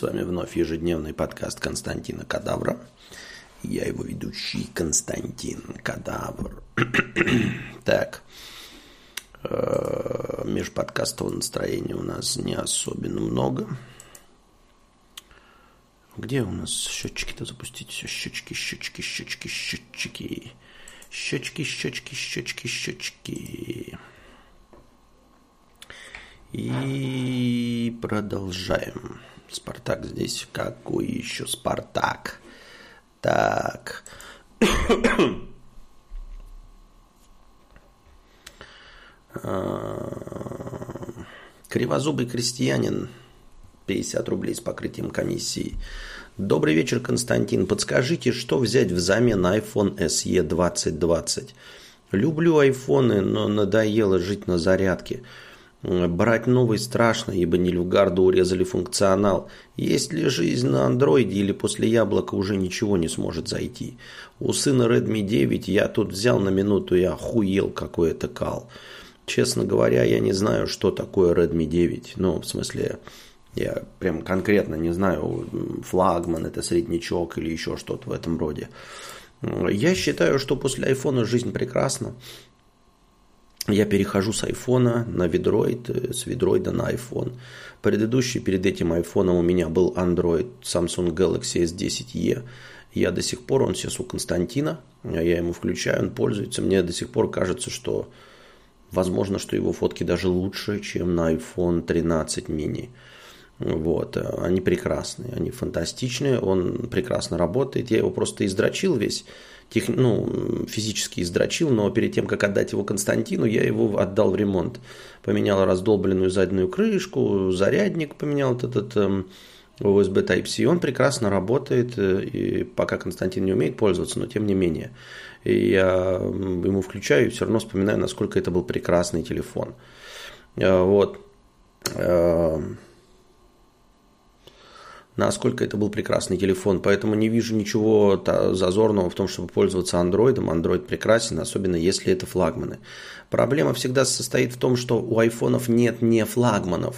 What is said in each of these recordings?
С вами вновь ежедневный подкаст Константина Кадавра. Я его ведущий Константин Кадавр. так, э, межподкастового настроения у нас не особенно много. Где у нас счетчики-то запустить? Все, щечки, щечки, щечки, щечки. Щечки, щечки, щечки, щечки. И продолжаем. Спартак здесь. Какой еще Спартак? Так. А, кривозубый крестьянин. 50 рублей с покрытием комиссии. Добрый вечер, Константин. Подскажите, что взять взамен iPhone SE 2020? Люблю айфоны, но надоело жить на зарядке. Брать новый страшно, ибо Нильфгарду урезали функционал. Есть ли жизнь на андроиде или после яблока уже ничего не сможет зайти. У сына Redmi 9 я тут взял на минуту и охуел какой это кал. Честно говоря, я не знаю, что такое Redmi 9. Ну, в смысле, я прям конкретно не знаю, флагман это среднячок или еще что-то в этом роде. Я считаю, что после айфона жизнь прекрасна я перехожу с айфона на ведроид, э, с ведроида на iPhone. Предыдущий перед этим айфоном у меня был Android Samsung Galaxy S10e. Я до сих пор, он сейчас у Константина, я ему включаю, он пользуется. Мне до сих пор кажется, что возможно, что его фотки даже лучше, чем на iPhone 13 mini. Вот. Они прекрасные, они фантастичные, он прекрасно работает. Я его просто издрочил весь тех, ну, физически издрочил, но перед тем, как отдать его Константину, я его отдал в ремонт. Поменял раздолбленную заднюю крышку, зарядник поменял этот, этот USB Type-C. Он прекрасно работает, э, и пока Константин не умеет пользоваться, но тем не менее. И я ему включаю и все равно вспоминаю, насколько это был прекрасный телефон. Э, вот. Насколько это был прекрасный телефон. Поэтому не вижу ничего зазорного в том, чтобы пользоваться андроидом. Android прекрасен, особенно если это флагманы. Проблема всегда состоит в том, что у айфонов нет не флагманов.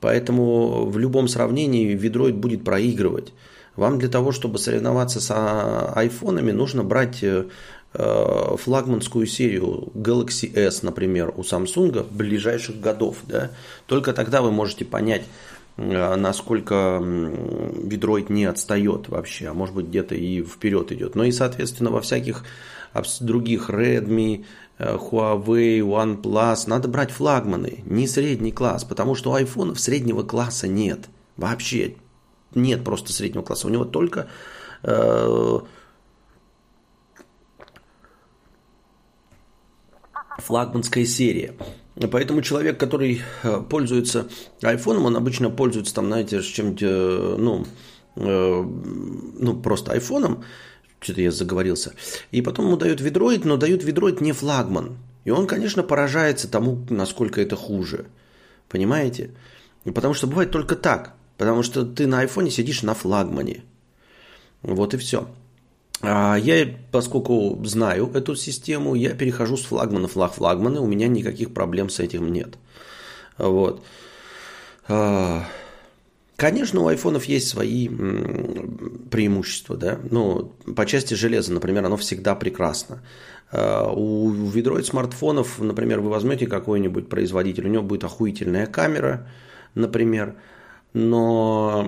Поэтому в любом сравнении Vidroid будет проигрывать. Вам для того, чтобы соревноваться с а, айфонами, нужно брать э, э, флагманскую серию Galaxy S, например, у Samsung ближайших годов. Да? Только тогда вы можете понять, насколько Видроид не отстает вообще, а может быть где-то и вперед идет. Но и, соответственно, во всяких других Redmi, э, Huawei, OnePlus надо брать флагманы, не средний класс, потому что у айфонов среднего класса нет. Вообще нет просто среднего класса. У него только э, флагманская серия. Поэтому человек, который э, пользуется айфоном, он обычно пользуется там, знаете, чем-то, э, ну, э, ну, просто айфоном, что-то я заговорился, и потом ему дают ведроид, но дают ведроид не флагман. И он, конечно, поражается тому, насколько это хуже. Понимаете? Потому что бывает только так. Потому что ты на айфоне сидишь на флагмане. Вот и все. А я, поскольку знаю эту систему, я перехожу с флагмана в флаг флагманы, у меня никаких проблем с этим нет. Вот. А, конечно, у айфонов есть свои преимущества, да. Ну, по части железа, например, оно всегда прекрасно. А, у Vidroid смартфонов, например, вы возьмете какой-нибудь производитель, у него будет охуительная камера, например, но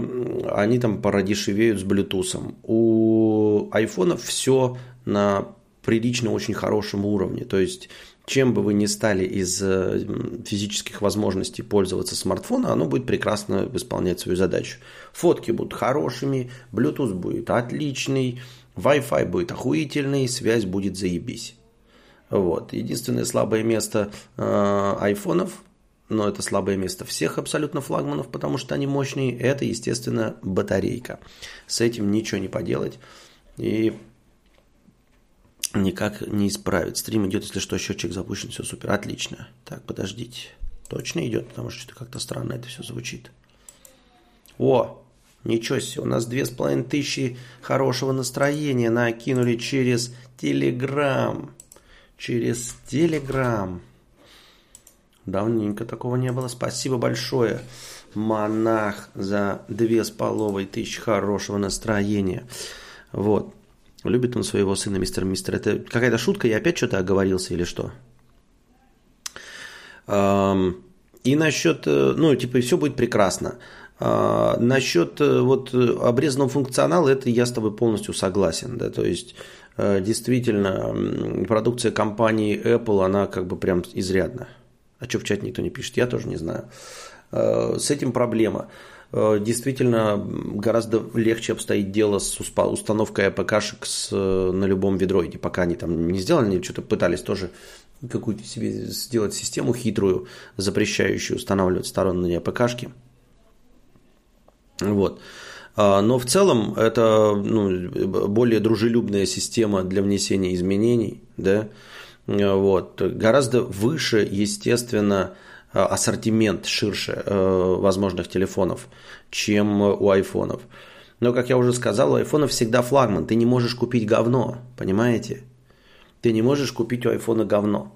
они там породешевеют с Bluetooth. У айфонов все на прилично очень хорошем уровне. То есть, чем бы вы ни стали из э, физических возможностей пользоваться смартфоном, оно будет прекрасно исполнять свою задачу. Фотки будут хорошими, Bluetooth будет отличный, Wi-Fi будет охуительный, связь будет заебись. Вот. Единственное слабое место э, айфонов но это слабое место всех абсолютно флагманов, потому что они мощные, это, естественно, батарейка. С этим ничего не поделать. И никак не исправить. Стрим идет, если что, счетчик запущен, все супер. Отлично. Так, подождите. Точно идет, потому что что-то как-то странно это все звучит. О, ничего себе, у нас две с половиной тысячи хорошего настроения накинули через Телеграм. Через Телеграм. Давненько такого не было. Спасибо большое, монах, за две с половой тысячи хорошего настроения. Вот. Любит он своего сына, мистер Мистер. Это какая-то шутка? Я опять что-то оговорился или что? И насчет, э, ну, типа, все будет прекрасно. А, насчет э, вот обрезанного функционала, это я с тобой полностью согласен. Да? То есть, э, действительно, продукция компании Apple, она как бы прям изрядна. А что в чате никто не пишет, я тоже не знаю. С этим проблема. Действительно, гораздо легче обстоит дело с установкой АПКшек с, на любом ведроиде. Пока они там не сделали, они что-то пытались тоже какую-то себе сделать систему хитрую, запрещающую устанавливать сторонние АПКшки. Вот. Но в целом это ну, более дружелюбная система для внесения изменений, да, вот. Гораздо выше, естественно, ассортимент ширше э, возможных телефонов, чем у айфонов. Но, как я уже сказал, у айфонов всегда флагман. Ты не можешь купить говно, понимаете? Ты не можешь купить у айфона говно.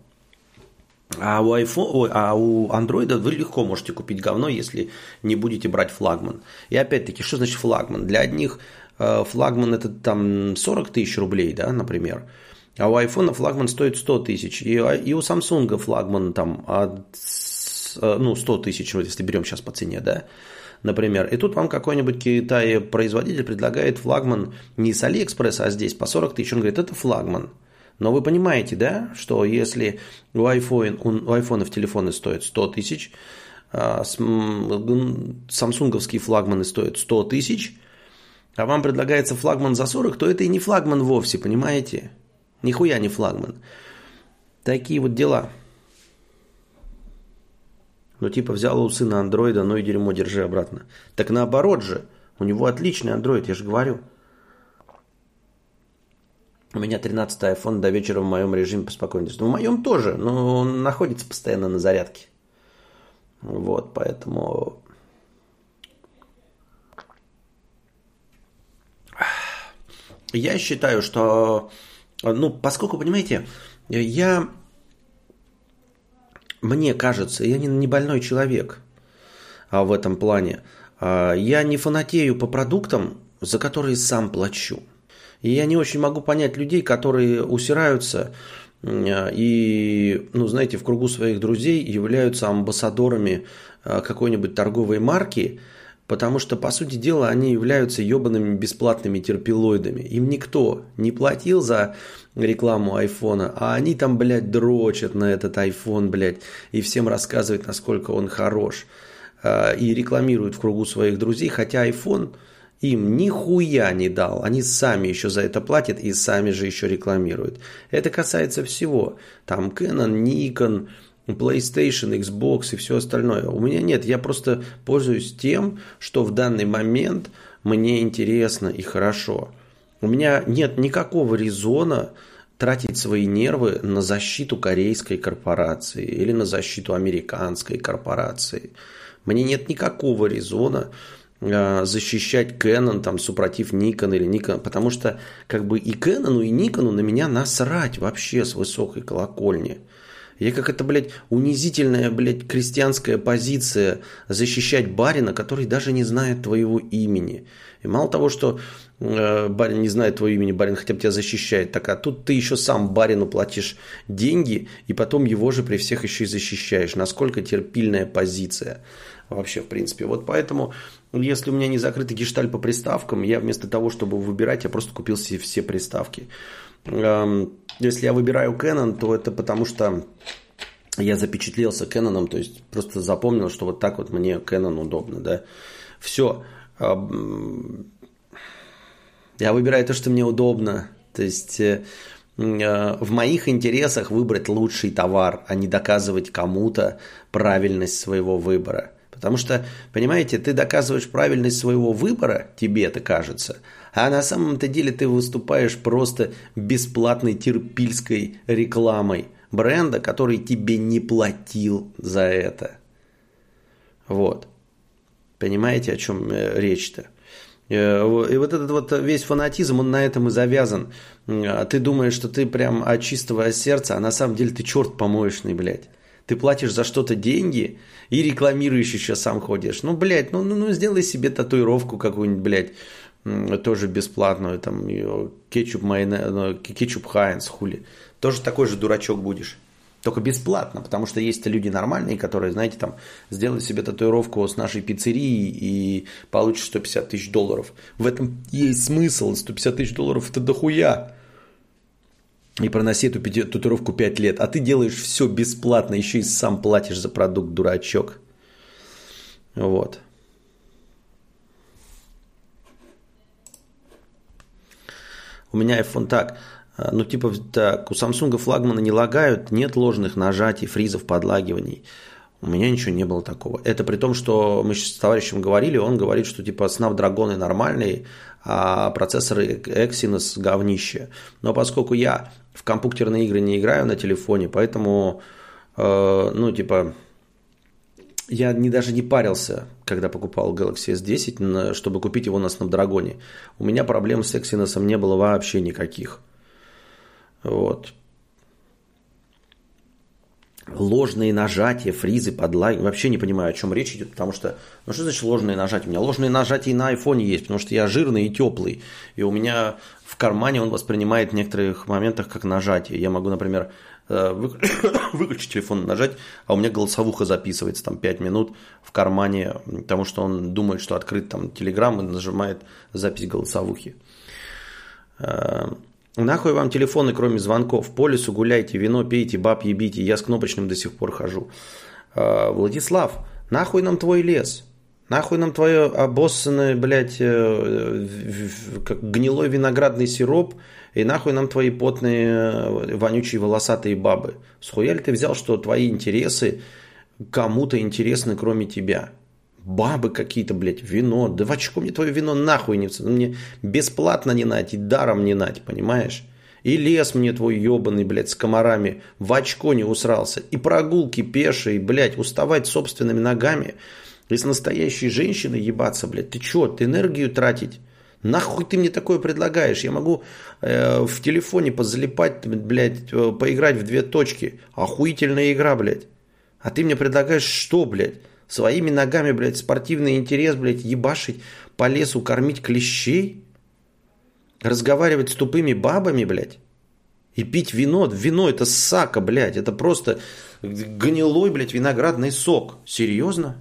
А у, iPhone, а у Android вы легко можете купить говно, если не будете брать флагман. И опять-таки, что значит флагман? Для одних э, флагман это там 40 тысяч рублей, да, например. А у iPhone флагман стоит 100 тысяч. И, и у Samsung флагман там от, э, ну, 100 тысяч, если берем сейчас по цене, да, например. И тут вам какой-нибудь Китай производитель предлагает флагман не с Алиэкспресса, а здесь по 40 тысяч. Он говорит, это флагман. Но вы понимаете, да, что если у, iPhone, у айфонов телефоны стоят 100 тысяч, а самсунговские флагманы стоят 100 тысяч, а вам предлагается флагман за 40, то это и не флагман вовсе, понимаете? Нихуя не флагман. Такие вот дела. Ну, типа, взял у сына андроида, ну и дерьмо, держи обратно. Так наоборот же, у него отличный андроид, я же говорю. У меня 13 iPhone до вечера в моем режиме поспокойнее. В моем тоже, но он находится постоянно на зарядке. Вот, поэтому... Я считаю, что... Ну, поскольку, понимаете, я... Мне кажется, я не больной человек а в этом плане. А, я не фанатею по продуктам, за которые сам плачу. И я не очень могу понять людей, которые усираются и, ну, знаете, в кругу своих друзей являются амбассадорами а, какой-нибудь торговой марки, потому что, по сути дела, они являются ебаными бесплатными терпилоидами. Им никто не платил за рекламу айфона, а они там, блядь, дрочат на этот айфон, блядь, и всем рассказывают, насколько он хорош. А, и рекламируют в кругу своих друзей, хотя iPhone – им нихуя не дал. Они сами еще за это платят и сами же еще рекламируют. Это касается всего. Там Canon, Nikon, PlayStation, Xbox и все остальное. У меня нет, я просто пользуюсь тем, что в данный момент мне интересно и хорошо. У меня нет никакого резона тратить свои нервы на защиту корейской корпорации или на защиту американской корпорации. Мне нет никакого резона Э, защищать Canon, там, супротив Nikon или Nikon, потому что как бы и Canon, и Nikon на меня насрать вообще с высокой колокольни. Я как это, блядь, унизительная, блядь, крестьянская позиция защищать барина, который даже не знает твоего имени. И мало того, что э, барин не знает твоего имени, барин хотя бы тебя защищает, так а тут ты еще сам барину платишь деньги, и потом его же при всех еще и защищаешь. Насколько терпильная позиция вообще, в принципе. Вот поэтому если у меня не закрытый гешталь по приставкам, я вместо того, чтобы выбирать, я просто купил себе все приставки. Если я выбираю Canon, то это потому что я запечатлелся Canon, то есть просто запомнил, что вот так вот мне Canon удобно, да. Все. Я выбираю то, что мне удобно. То есть э, э, в моих интересах выбрать лучший товар, а не доказывать кому-то правильность своего выбора. Потому что, понимаете, ты доказываешь правильность своего выбора, тебе это кажется, а на самом-то деле ты выступаешь просто бесплатной терпильской рекламой бренда, который тебе не платил за это. Вот. Понимаете, о чем э, речь-то? Э, и вот этот вот весь фанатизм, он на этом и завязан. А ты думаешь, что ты прям от чистого сердца, а на самом деле ты черт помоечный, блядь. Ты платишь за что-то деньги и рекламируешь еще сам ходишь. Ну, блядь, ну, ну, ну сделай себе татуировку какую-нибудь, блядь, тоже бесплатную, там, кетчуп, майонез, ну, кетчуп Хайнс, хули. Тоже такой же дурачок будешь. Только бесплатно, потому что есть люди нормальные, которые, знаете, там, сделают себе татуировку с нашей пиццерии и получат 150 тысяч долларов. В этом есть смысл. 150 тысяч долларов это дохуя. И проноси эту татуировку 5 лет. А ты делаешь все бесплатно, еще и сам платишь за продукт, дурачок. Вот. У меня iPhone так. А, ну, типа, так, у Samsung флагманы не лагают, нет ложных нажатий, фризов, подлагиваний. У меня ничего не было такого. Это при том, что мы с товарищем говорили, он говорит, что типа Snapdragon нормальный, а процессоры Exynos говнище. Но поскольку я в компьютерные игры не играю на телефоне, поэтому, э, ну, типа, я не, даже не парился, когда покупал Galaxy S10, чтобы купить его на Snapdragon. У меня проблем с Exynos не было вообще никаких. Вот. Ложные нажатия, фризы, подлаги. Вообще не понимаю, о чем речь идет, потому что... Ну что значит ложные нажатия? У меня ложные нажатия и на айфоне есть, потому что я жирный и теплый. И у меня в кармане он воспринимает в некоторых моментах как нажатие. Я могу, например, выключить телефон, нажать, а у меня голосовуха записывается там 5 минут в кармане, потому что он думает, что открыт там телеграм и нажимает запись голосовухи. Э, Нахуй вам телефоны, кроме звонков. По лесу гуляйте, вино пейте, баб ебите. Я с кнопочным до сих пор хожу. А, Владислав, нахуй нам твой лес? Нахуй нам твое обоссанное, блядь, э, как гнилой виноградный сироп, и нахуй нам твои потные, э, вонючие, волосатые бабы. Схуя ли ты взял, что твои интересы кому-то интересны, кроме тебя? бабы какие-то, блядь, вино. Да в очко мне твое вино нахуй не... Мне бесплатно не нать и даром не нать, понимаешь? И лес мне твой ебаный, блядь, с комарами в очко не усрался. И прогулки пешие, блядь, уставать собственными ногами. И с настоящей женщиной ебаться, блядь. Ты чё, ты энергию тратить? Нахуй ты мне такое предлагаешь? Я могу э, в телефоне позалипать, блядь, э, поиграть в две точки. Охуительная игра, блядь. А ты мне предлагаешь что, блядь? Своими ногами, блядь, спортивный интерес, блядь, ебашить по лесу, кормить клещей? Разговаривать с тупыми бабами, блядь? И пить вино. Вино это сака, блядь. Это просто гнилой, блядь, виноградный сок. Серьезно?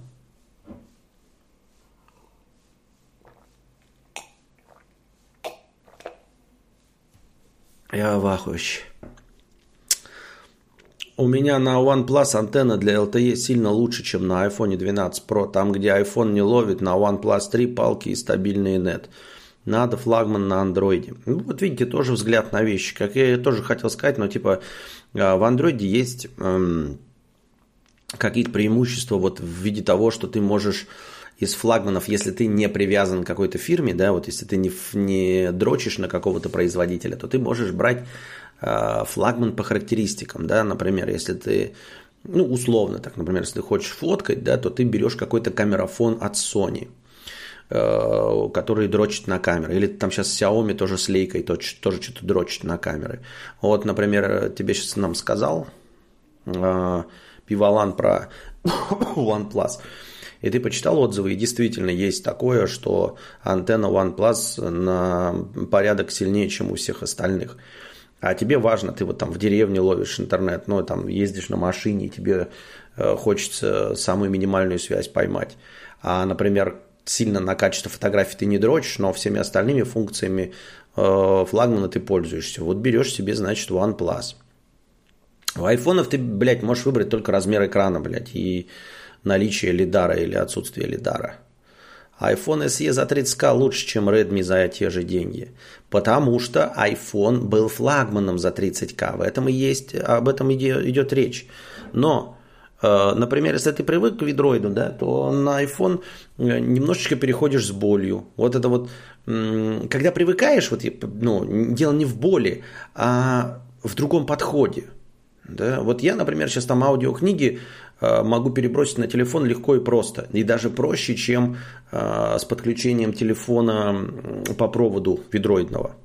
Я в ахуе. У меня на OnePlus антенна для LTE сильно лучше, чем на iPhone 12 Pro. Там, где iPhone не ловит, на OnePlus 3 палки и стабильный нет. Надо флагман на андроиде. Ну, вот видите, тоже взгляд на вещи. Как я тоже хотел сказать, но типа а, в андроиде есть эм, какие-то преимущества вот в виде того, что ты можешь из флагманов, если ты не привязан к какой-то фирме, да, вот если ты не, не дрочишь на какого-то производителя, то ты можешь брать Э, флагман по характеристикам, да, например, если ты, ну, условно так, например, если ты хочешь фоткать, да, то ты берешь какой-то камерафон от Sony, э, который дрочит на камеры. Или там сейчас Xiaomi тоже с лейкой тоже что-то дрочит на камеры. Вот, например, тебе сейчас нам сказал э, Пивалан про OnePlus. И ты почитал отзывы, и действительно есть такое, что антенна OnePlus на порядок сильнее, чем у всех остальных а тебе важно, ты вот там в деревне ловишь интернет, ну, там ездишь на машине, и тебе э, хочется самую минимальную связь поймать. А, например, сильно на качество фотографий ты не дрочишь, но всеми остальными функциями э, флагмана ты пользуешься. Вот берешь себе, значит, OnePlus. У айфонов ты, блядь, можешь выбрать только размер экрана, блядь, и наличие лидара или отсутствие лидара iPhone SE за 30к лучше, чем Redmi за те же деньги. Потому что iPhone был флагманом за 30к. В этом и есть, об этом идет речь. Но, э, например, если ты привык к видроиду, да, то на iPhone э, немножечко переходишь с болью. Вот это вот, когда привыкаешь, вот, ну, дело не в боли, а в другом подходе. Да? Вот я, например, сейчас там аудиокниги Э, могу перебросить на телефон легко и просто. И даже проще, чем э, с подключением телефона по проводу ведроидного.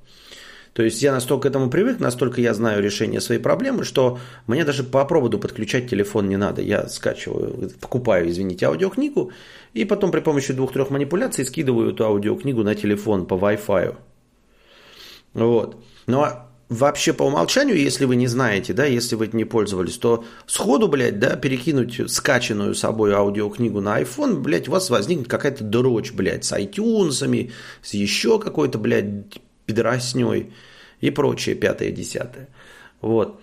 То есть я настолько к этому привык, настолько я знаю решение своей проблемы, что мне даже по проводу подключать телефон не надо. Я скачиваю, покупаю, извините, аудиокнигу, и потом при помощи двух-трех манипуляций скидываю эту аудиокнигу на телефон по Wi-Fi. Вот. Но ну, а вообще по умолчанию, если вы не знаете, да, если вы не пользовались, то сходу, блядь, да, перекинуть скачанную собой аудиокнигу на iPhone, блядь, у вас возникнет какая-то дрочь, блядь, с iTunes, с еще какой-то, блядь, пидорасней и прочее, пятое, десятое. Вот.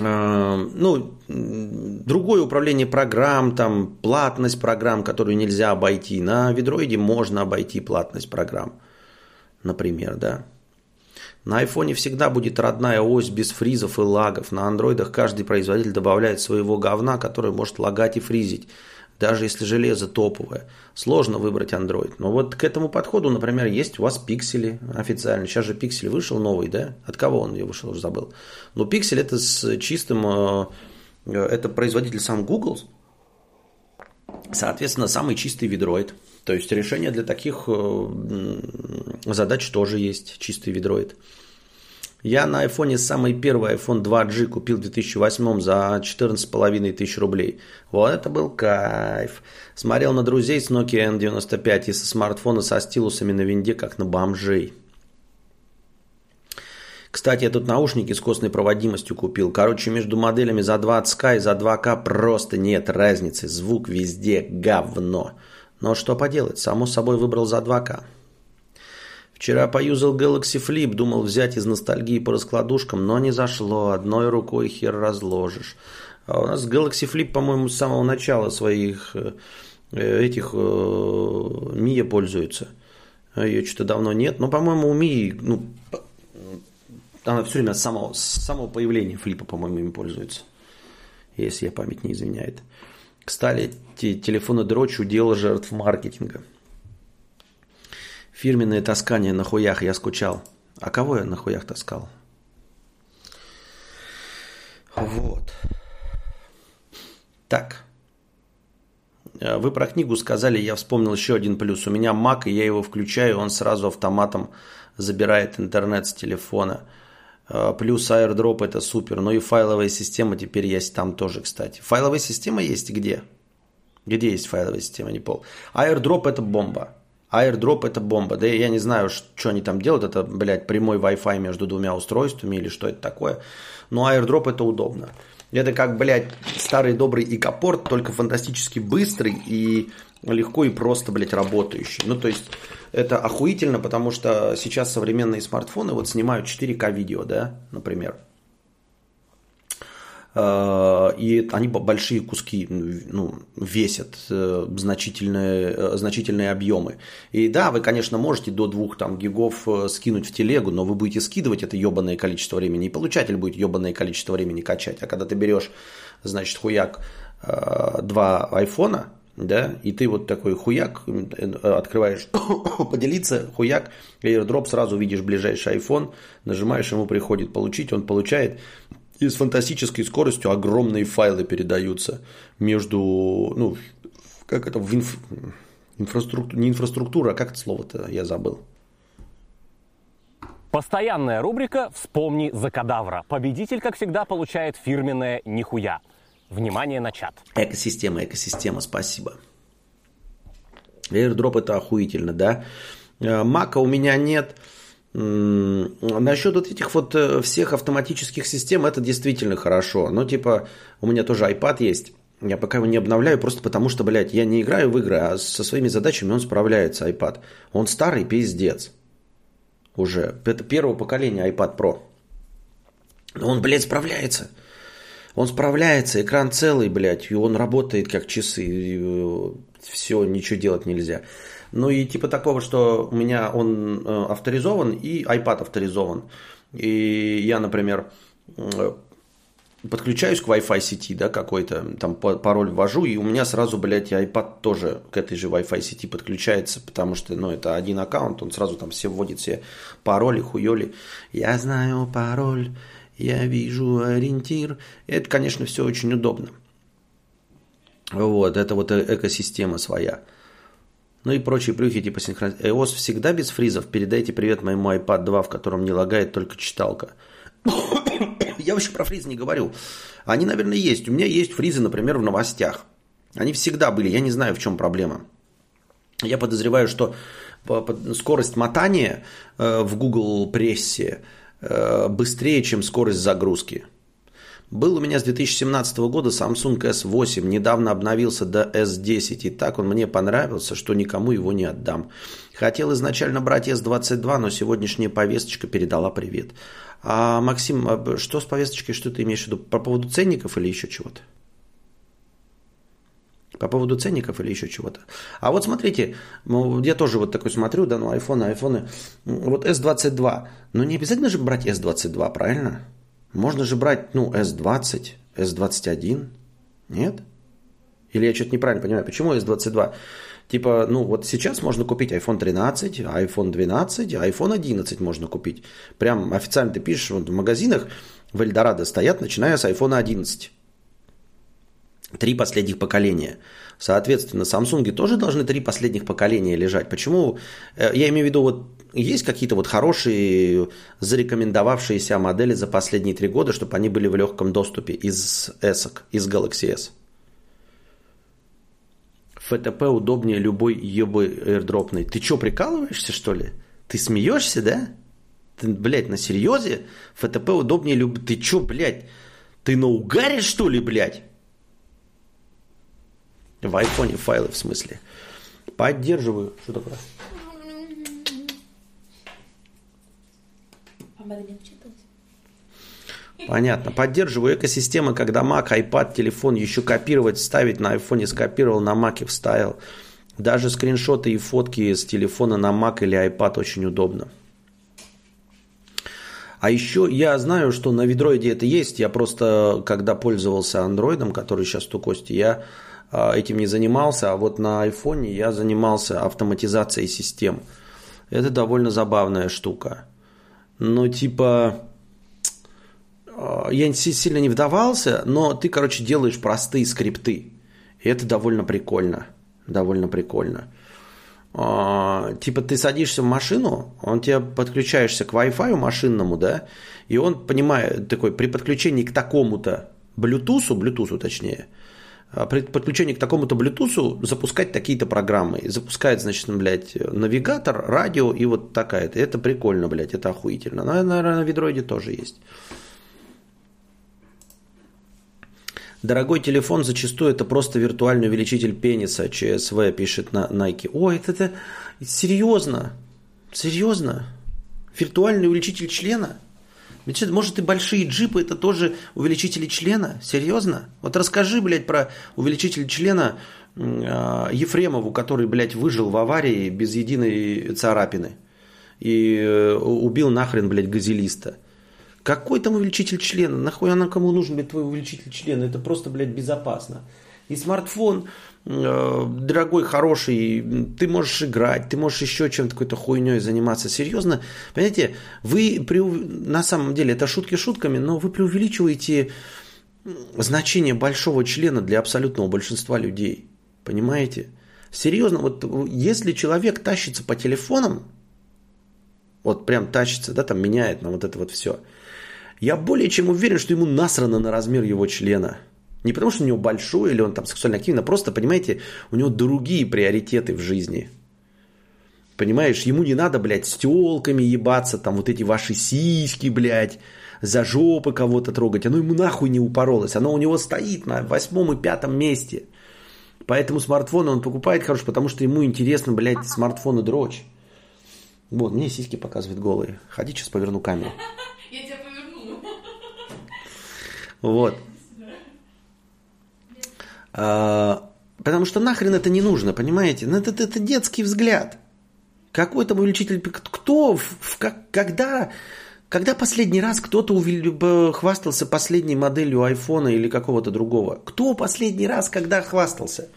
А, ну, другое управление программ, там, платность программ, которую нельзя обойти. На ведроиде можно обойти платность программ, например, да. На айфоне всегда будет родная ось без фризов и лагов. На андроидах каждый производитель добавляет своего говна, который может лагать и фризить. Даже если железо топовое. Сложно выбрать Android. Но вот к этому подходу, например, есть у вас пиксели официально. Сейчас же пиксель вышел новый, да? От кого он вышел, уже забыл. Но пиксель это с чистым... Э, это производитель сам Google. Соответственно, самый чистый видроид. То есть решение для таких э, задач тоже есть, чистый видроид. Я на айфоне самый первый iPhone 2G купил в 2008 за 14,5 тысяч рублей. Вот это был кайф. Смотрел на друзей с Nokia N95 и со смартфона со стилусами на винде, как на бомжей. Кстати, я тут наушники с костной проводимостью купил. Короче, между моделями за 20к и за 2к просто нет разницы. Звук везде говно. Но что поделать, само собой выбрал за 2К. Вчера поюзал Galaxy Flip, думал взять из ностальгии по раскладушкам, но не зашло, одной рукой хер разложишь. А у нас Galaxy Flip, по-моему, с самого начала своих э, этих э, Мия пользуется. Ее что-то давно нет, но, по-моему, у Мии, ну, она все время с самого, с самого появления флипа, по-моему, им пользуется. Если я память не изменяет. Кстати, телефоны дрочь удел жертв маркетинга. Фирменное таскание на хуях я скучал. А кого я на хуях таскал? Вот. Так. Э, вы про книгу сказали, я вспомнил еще один плюс. У меня Mac, и я его включаю, он сразу автоматом забирает интернет с телефона. Э, плюс airdrop это супер. Ну и файловая система теперь есть там тоже, кстати. Файловая система есть где? Где есть файловая система, не пол. Airdrop это бомба. Airdrop это бомба. Да я не знаю, что они там делают. Это, блядь, прямой Wi-Fi между двумя устройствами или что это такое. Но airdrop это удобно. Это как, блядь, старый добрый икопорт, только фантастически быстрый и легко и просто, блядь, работающий. Ну, то есть, это охуительно, потому что сейчас современные смартфоны вот снимают 4К видео, да, например. Э, и они большие куски ну, весят э, значительные, э, значительные объемы. И да, вы, конечно, можете до двух там, гигов скинуть в телегу, но вы будете скидывать это ебаное количество времени, и получатель будет ебаное количество времени качать. А когда ты берешь, значит, хуяк два айфона, да, и ты вот такой хуяк открываешь поделиться, хуяк, airdrop, сразу видишь ближайший iPhone, нажимаешь, ему приходит получить, он получает, и с фантастической скоростью огромные файлы передаются между, ну, как это, в инф... инфраструктура, не инфраструктура, а как это слово-то, я забыл. Постоянная рубрика «Вспомни за кадавра». Победитель, как всегда, получает фирменное «Нихуя». Внимание на чат. Экосистема, экосистема, спасибо. Airdrop это охуительно, да? Э, Мака у меня нет. Насчет вот этих вот э, всех автоматических систем, это действительно хорошо. Ну, типа, у меня тоже iPad есть. Я пока его не обновляю, просто потому что, блядь, я не играю в игры, а со своими задачами он справляется, iPad. Он старый пиздец. Уже. Это первого поколения iPad Pro. Но он, блядь, справляется. Он справляется, экран целый, блядь, и он работает как часы. Э, все, ничего делать нельзя. Ну и типа такого, что у меня он э, авторизован и iPad авторизован. И я, например, э, подключаюсь к Wi-Fi сети, да, какой-то, там пароль ввожу, и у меня сразу, блядь, iPad тоже к этой же Wi-Fi сети подключается, потому что, ну, это один аккаунт, он сразу там все вводит все пароли, хуёли. Я знаю пароль, я вижу ориентир. Это, конечно, все очень удобно. Вот, это вот э, экосистема своя. Ну и прочие плюхи типа синхронизации. iOS всегда без фризов. Передайте привет моему iPad 2, в котором не лагает только читалка. Я вообще про фризы не говорю. Они, наверное, есть. У меня есть фризы, например, в новостях. Они всегда были. Я не знаю, в чем проблема. Я подозреваю, что скорость мотания э, в Google прессе э, быстрее, чем скорость загрузки. Был у меня с 2017 года Samsung S8, недавно обновился до S10, и так он мне понравился, что никому его не отдам. Хотел изначально брать S22, но сегодняшняя повесточка передала привет. А, Максим, а что с повесточкой, что ты имеешь в виду? По поводу ценников или еще чего-то? По поводу ценников или еще чего-то. А вот смотрите, ну, я тоже вот такой смотрю, да, ну, айфоны, айфоны. Вот S22. Ну, не обязательно же брать S22, правильно? Можно же брать, ну, S20, S21. Нет? Или я что-то неправильно понимаю? Почему S22? Типа, ну вот сейчас можно купить iPhone 13, iPhone 12, iPhone 11 можно купить. Прям официально ты пишешь вот в магазинах в Эльдорадо стоят, начиная с iPhone 11. Три последних поколения. Соответственно, Samsung тоже должны три последних поколения лежать. Почему? Э, я имею в виду, вот есть какие-то вот хорошие зарекомендовавшиеся модели за последние три года, чтобы они были в легком доступе из S, из Galaxy S. ФТП удобнее любой ебы airdropной. Ты что, прикалываешься, что ли? Ты смеешься, да? Ты, блядь, на серьезе? ФТП удобнее любой... Ты что, блядь? Ты на угаре, что ли, блядь? В айфоне файлы, в смысле. Поддерживаю. Что такое? Понятно. Поддерживаю экосистемы, когда Mac, iPad, телефон еще копировать, ставить на iPhone, скопировал, на Mac вставил. Даже скриншоты и фотки с телефона на Mac или iPad очень удобно. А еще я знаю, что на Ведроиде это есть. Я просто, когда пользовался андроидом, который сейчас у Кости, я а, этим не занимался. А вот на айфоне я занимался автоматизацией систем. Это довольно забавная штука. Ну, типа, а, я сильно не вдавался, но ты, короче, делаешь простые скрипты. И это довольно прикольно. Довольно прикольно. А, типа ты садишься в машину, он тебе подключаешься к Wi-Fi машинному, да, и он понимает, такой, при подключении к такому-то Bluetooth, Bluetooth точнее, при подключении к такому-то Bluetooth запускать такие-то программы. запускает, значит, блядь, навигатор, радио и вот такая-то. Это прикольно, блядь, это охуительно. Но, наверное, на Ведроиде тоже есть. Дорогой телефон зачастую это просто виртуальный увеличитель пениса, ЧСВ пишет на Nike. Ой, это, это серьезно? Серьезно? Виртуальный увеличитель члена? Может и большие джипы это тоже увеличители члена? Серьезно? Вот расскажи, блядь, про увеличитель члена э, Ефремову, который, блядь, выжил в аварии без единой царапины. И э, убил нахрен, блядь, газелиста. Какой там увеличитель члена? Нахуй она кому нужен, блядь, твой увеличитель члена? Это просто, блядь, безопасно. И смартфон э, дорогой, хороший, ты можешь играть, ты можешь еще чем-то какой-то хуйней заниматься. Серьезно, понимаете, вы при, на самом деле, это шутки шутками, но вы преувеличиваете значение большого члена для абсолютного большинства людей. Понимаете? Серьезно, вот если человек тащится по телефонам, вот прям тащится, да, там меняет на вот это вот все – я более чем уверен, что ему насрано на размер его члена. Не потому, что у него большой или он там сексуально активный, а просто, понимаете, у него другие приоритеты в жизни. Понимаешь, ему не надо, блядь, с телками ебаться, там вот эти ваши сиськи, блядь, за жопы кого-то трогать. Оно ему нахуй не упоролось. Оно у него стоит на восьмом и пятом месте. Поэтому смартфон он покупает хороший, потому что ему интересно, блядь, смартфоны дрочь. Вот, мне сиськи показывают голые. Ходи, сейчас поверну камеру. Я тебя вот. А, потому что нахрен это не нужно, понимаете? Ну, это, это детский взгляд. Какой там увеличитель? Кто? В, как, когда? Когда последний раз кто-то увел... хвастался последней моделью айфона или какого-то другого? Кто последний раз когда хвастался?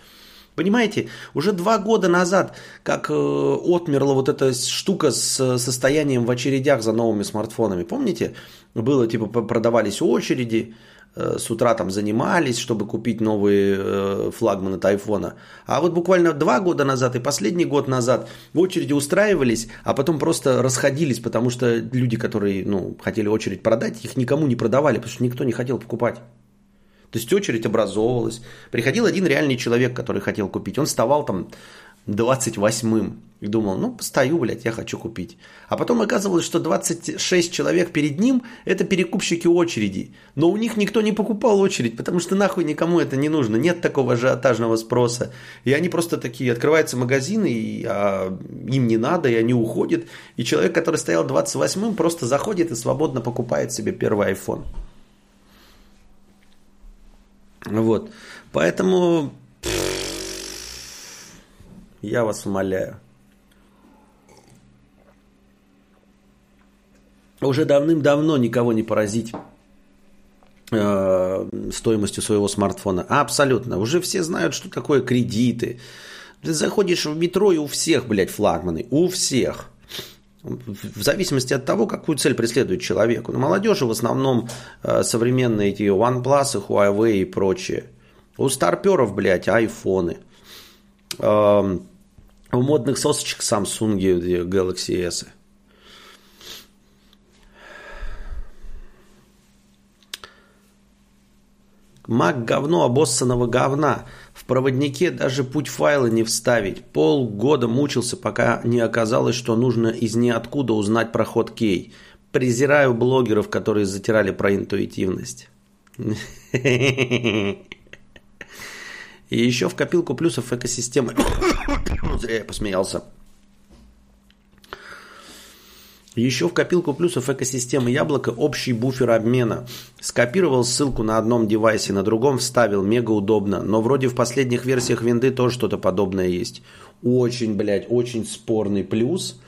Понимаете, уже два года назад, как э, отмерла вот эта штука с состоянием в очередях за новыми смартфонами, помните? Было типа продавались очереди, с утра там занимались, чтобы купить новые э, флагманы от айфона. А вот буквально два года назад и последний год назад в очереди устраивались, а потом просто расходились, потому что люди, которые ну, хотели очередь продать, их никому не продавали, потому что никто не хотел покупать. То есть очередь образовывалась. Приходил один реальный человек, который хотел купить. Он вставал там 28-м. И думал, ну, постою, блядь, я хочу купить. А потом оказывалось, что 26 человек перед ним – это перекупщики очереди. Но у них никто не покупал очередь, потому что нахуй никому это не нужно. Нет такого ажиотажного спроса. И они просто такие, открываются магазины, и, а, им не надо, и они уходят. И человек, который стоял 28-м, просто заходит и свободно покупает себе первый iPhone. Вот. Поэтому я вас умоляю. Уже давным-давно никого не поразить э, стоимостью своего смартфона. Абсолютно. Уже все знают, что такое кредиты. Ты заходишь в метро и у всех, блядь, флагманы. У всех. В зависимости от того, какую цель преследует человек. У молодежи в основном э, современные эти OnePlus, Huawei и прочее. У старперов, блядь, айфоны. Эм, у модных сосочек Samsung Galaxy S. Мак говно обоссанного говна. В проводнике даже путь файла не вставить. Полгода мучился, пока не оказалось, что нужно из ниоткуда узнать про ход кей. Презираю блогеров, которые затирали про интуитивность. И еще в копилку плюсов экосистемы. Зря я посмеялся. Еще в копилку плюсов экосистемы яблоко общий буфер обмена. Скопировал ссылку на одном девайсе, на другом вставил, мега удобно. Но вроде в последних версиях винды тоже что-то подобное есть. Очень, блядь, очень спорный плюс.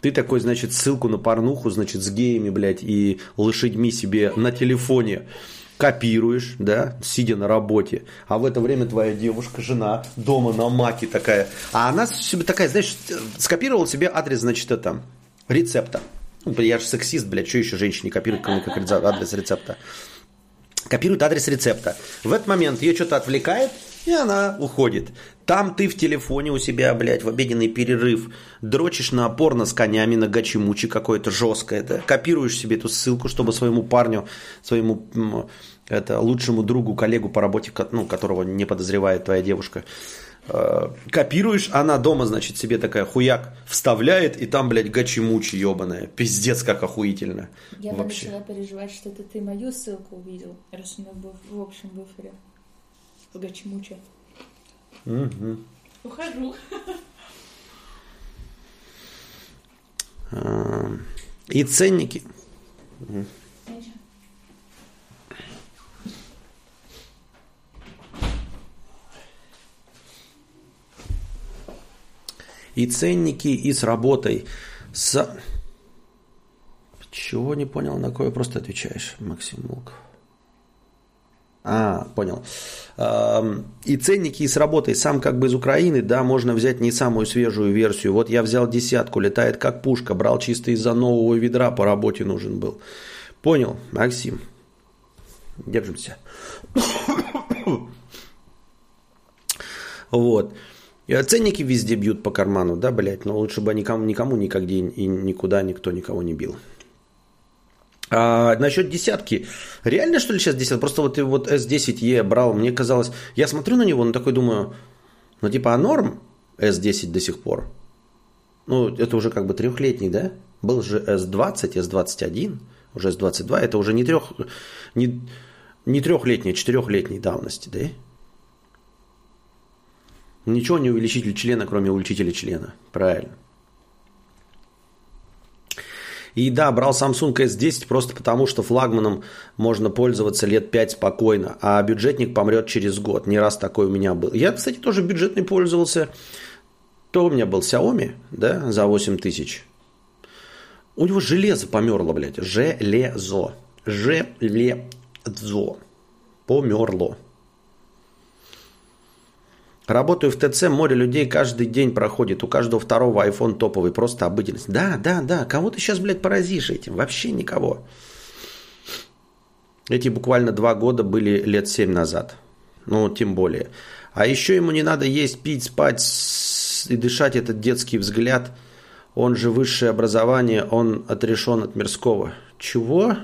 Ты такой, значит, ссылку на порнуху, значит, с геями, блядь, и лошадьми себе на телефоне копируешь, да, сидя на работе, а в это время твоя девушка, жена дома на маке такая, а она себе такая, знаешь, скопировала себе адрес, значит, это, рецепта. Ну, я же сексист, блядь, что еще женщине копирует, кроме как адрес рецепта? Копирует адрес рецепта. В этот момент ее что-то отвлекает, и она уходит. Там ты в телефоне у себя, блядь, в обеденный перерыв дрочишь на порно с конями, на гачи-мучи какое-то жесткое, да? Копируешь себе эту ссылку, чтобы своему парню, своему это, лучшему другу, коллегу по работе, ну, которого не подозревает твоя девушка, э, копируешь, она дома, значит, себе такая хуяк вставляет, и там, блядь, гачи-мучи ебаная. Пиздец, как охуительно. Я Вообще. начала переживать, что это ты мою ссылку увидел, раз она в общем буфере. В гачи-мучи. Угу. Ухожу. А, и ценники. И ценники, и с работой. С... Чего не понял, на кое просто отвечаешь, Максим Волков? А, понял. И ценники, и с работой. Сам как бы из Украины, да, можно взять не самую свежую версию. Вот я взял десятку, летает как пушка, брал чисто из-за нового ведра, по работе нужен был. Понял, Максим. Держимся. Вот. И ценники везде бьют по карману, да, блядь, но лучше бы никому, никому никогда и никуда никто никого не бил. А, насчет десятки. Реально, что ли, сейчас десятка? Просто вот, вот S10E брал, мне казалось... Я смотрю на него, но такой думаю, ну типа, а норм S10 до сих пор? Ну, это уже как бы трехлетний, да? Был же S20, S21, уже S22. Это уже не трех... Не, не трехлетний, а четырехлетней давности, да? Ничего не увеличитель члена, кроме увеличителя члена. Правильно. И да, брал Samsung S10 просто потому, что флагманом можно пользоваться лет 5 спокойно, а бюджетник помрет через год. Не раз такой у меня был. Я, кстати, тоже бюджетный пользовался. То у меня был Xiaomi, да, за 8 тысяч. У него железо померло, блядь. Железо. Железо. Померло. Работаю в ТЦ, море людей каждый день проходит. У каждого второго iPhone топовый, просто обыденность. Да, да, да. Кого ты сейчас, блядь, поразишь этим? Вообще никого. Эти буквально два года были лет семь назад. Ну, тем более. А еще ему не надо есть, пить, спать и дышать этот детский взгляд. Он же высшее образование, он отрешен от мирского. Чего?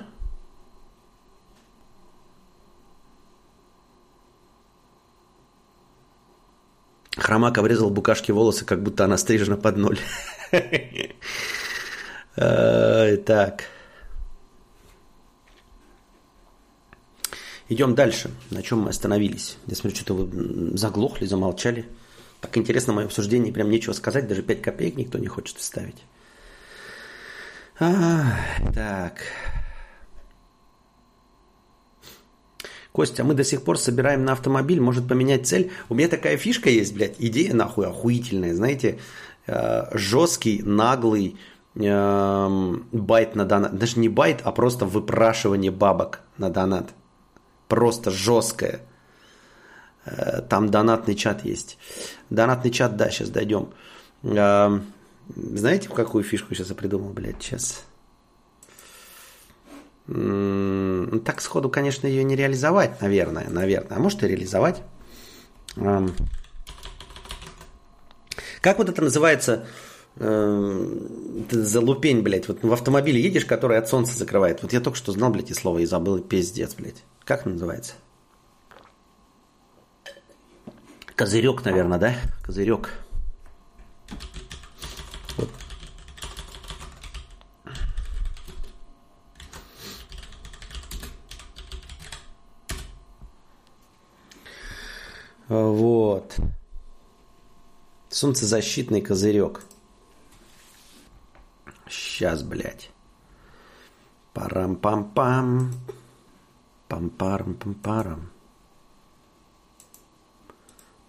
Хромак обрезал букашки волосы, как будто она стрижена под ноль. Так. Идем дальше. На чем мы остановились? Я смотрю, что-то вы заглохли, замолчали. Так интересно мое обсуждение, прям нечего сказать, даже 5 копеек никто не хочет вставить. А, так. Костя, мы до сих пор собираем на автомобиль, может поменять цель. У меня такая фишка есть, блядь, идея нахуй охуительная, знаете, э, жесткий, наглый э, bait на донат. Даже не bait, а просто выпрашивание бабок на донат. Просто жесткое. Э, там донатный чат есть. Донатный чат, да, сейчас дойдем. Э, знаете, какую фишку сейчас я придумал, блядь, сейчас? Так сходу, конечно, ее не реализовать, наверное, наверное. А может и реализовать. Как вот это называется? Залупень, блядь. Вот в автомобиле едешь, который от солнца закрывает. Вот я только что знал, блядь, и слово и забыл. Пиздец, блядь. Как называется? Козырек, наверное, да? Козырек. Вот. Солнцезащитный козырек. Сейчас, блядь. Парам-пам-пам. Пам-парам-пам-парам.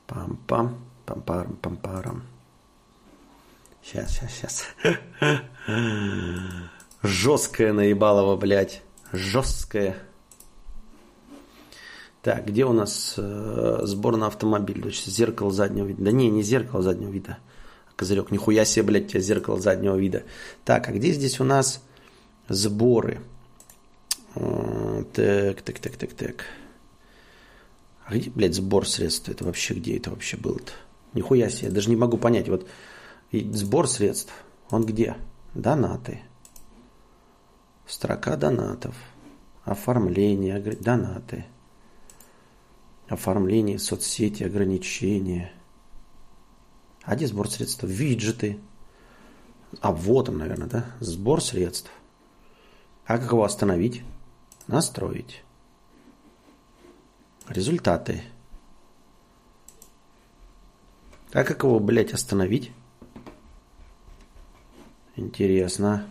Пам-пам. Пам-парам-пам-парам. Сейчас, сейчас, сейчас. Жесткая наебалова, блядь. Жесткая. Так, где у нас э, сбор на автомобиль? То есть зеркало заднего вида. Да не, не зеркало заднего вида. Козырек, нихуя себе, блядь, у тебя зеркало заднего вида. Так, а где здесь у нас сборы? Э, так, так, так, так, так. А где, блядь, сбор средств? Это вообще где это вообще было-то? Нихуя себе, я даже не могу понять. Вот сбор средств, он где? Донаты. Строка донатов. Оформление, донаты оформление соцсети, ограничения. А где сбор средств? Виджеты. А вот он, наверное, да? Сбор средств. А как его остановить? Настроить. Результаты. А как его, блядь, остановить? Интересно.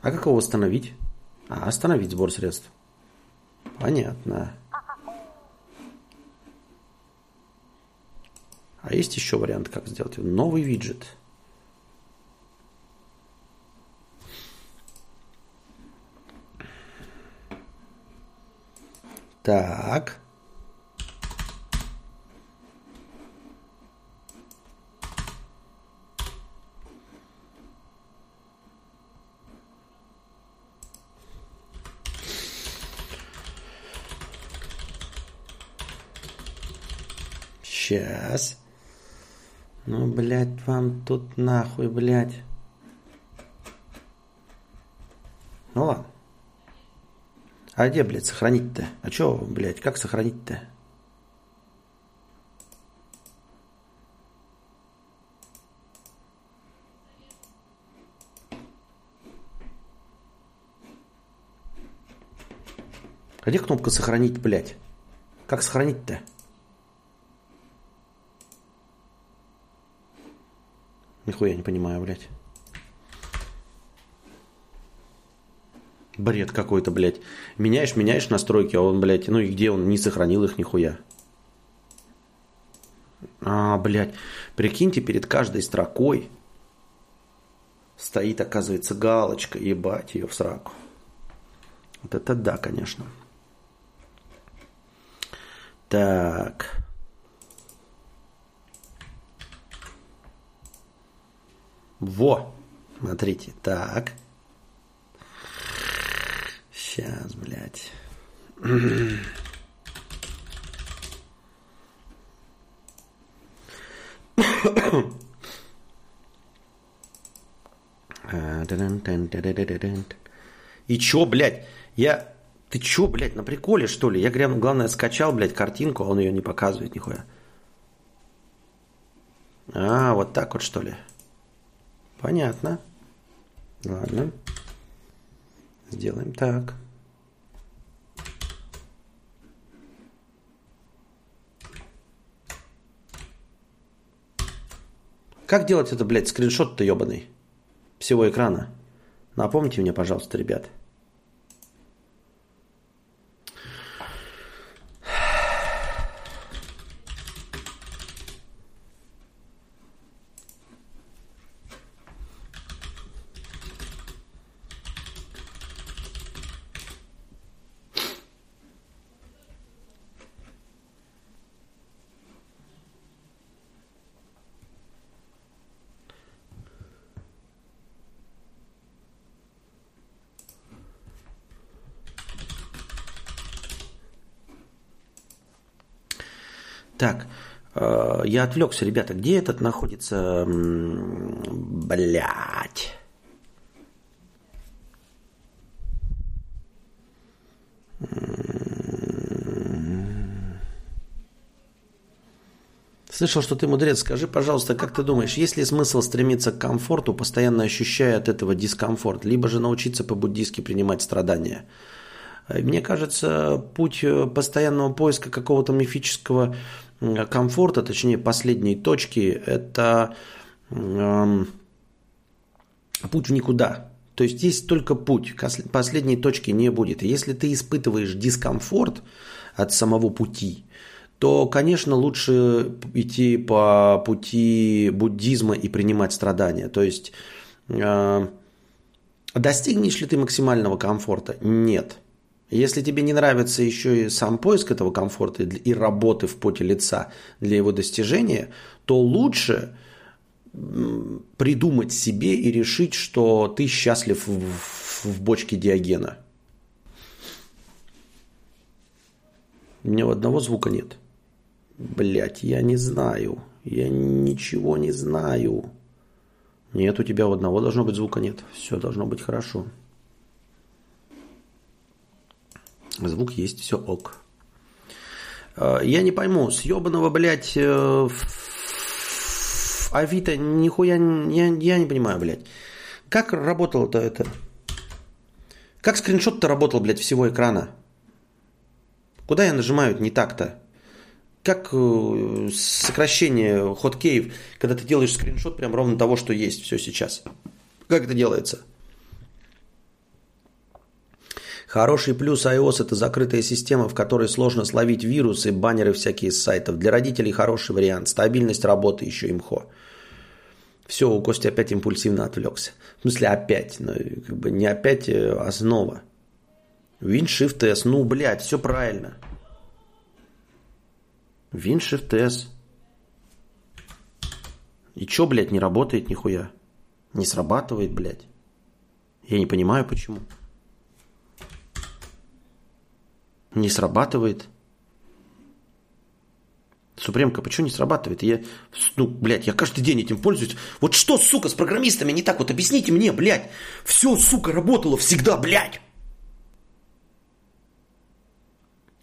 А как его восстановить? А, остановить сбор средств. Понятно. А есть еще вариант, как сделать новый виджет. Так. Сейчас. Ну, блядь, вам тут нахуй, блядь. Ну ладно. А где, блядь, сохранить-то? А чё, блядь, как сохранить-то? А где кнопка сохранить, блядь? Как сохранить-то? Нихуя не понимаю, блядь. Бред какой-то, блядь. Меняешь, меняешь настройки, а он, блядь, ну и где он? Не сохранил их нихуя. А, блядь. Прикиньте, перед каждой строкой стоит, оказывается, галочка. Ебать ее в сраку. Вот это да, конечно. Так. Во! Смотрите, так. Сейчас, блядь. И чё, блядь? Я... Ты чё, блядь, на приколе, что ли? Я, главное, скачал, блядь, картинку, а он ее не показывает нихуя. А, вот так вот, что ли? Понятно. Ладно. Сделаем так. Как делать это, блядь, скриншот-то ебаный? Всего экрана. Напомните мне, пожалуйста, ребят. Так, э, я отвлекся, ребята. Где этот находится? Блять. Слышал, что ты мудрец. Скажи, пожалуйста, как ты думаешь, есть ли смысл стремиться к комфорту, постоянно ощущая от этого дискомфорт, либо же научиться по-буддийски принимать страдания? Мне кажется, путь э, постоянного поиска какого-то мифического комфорта, точнее последней точки, это э, путь в никуда. То есть есть только путь, последней точки не будет. Если ты испытываешь дискомфорт от самого пути, то, конечно, лучше идти по пути буддизма и принимать страдания. То есть э, достигнешь ли ты максимального комфорта? Нет. Если тебе не нравится еще и сам поиск этого комфорта и работы в поте лица для его достижения, то лучше придумать себе и решить, что ты счастлив в, в бочке Диогена. У меня одного звука нет. Блять, я не знаю. Я ничего не знаю. Нет, у тебя у одного должно быть звука нет. Все должно быть хорошо. Звук есть, все ок. Э, я не пойму, с ебаного, блядь, э, Авито, нихуя, я, я не понимаю, блядь. Как работало-то это? Как скриншот-то работал, блядь, всего экрана? Куда я нажимаю не так-то? Как э, сокращение хоткеев, когда ты делаешь скриншот прям ровно того, что есть все сейчас? Как это делается? Хороший плюс iOS – это закрытая система, в которой сложно словить вирусы, баннеры всякие с сайтов. Для родителей хороший вариант. Стабильность работы еще имхо. Все, у Кости опять импульсивно отвлекся. В смысле опять, но ну, как бы не опять основа. Shift S, ну, блядь, все правильно. Shift S. И чё, блядь, не работает нихуя? Не срабатывает, блядь? Я не понимаю, почему. Не срабатывает. Супремка, почему не срабатывает? Я, ну, блядь, я каждый день этим пользуюсь. Вот что, сука, с программистами не так? Вот объясните мне, блядь. Все, сука, работало всегда, блядь.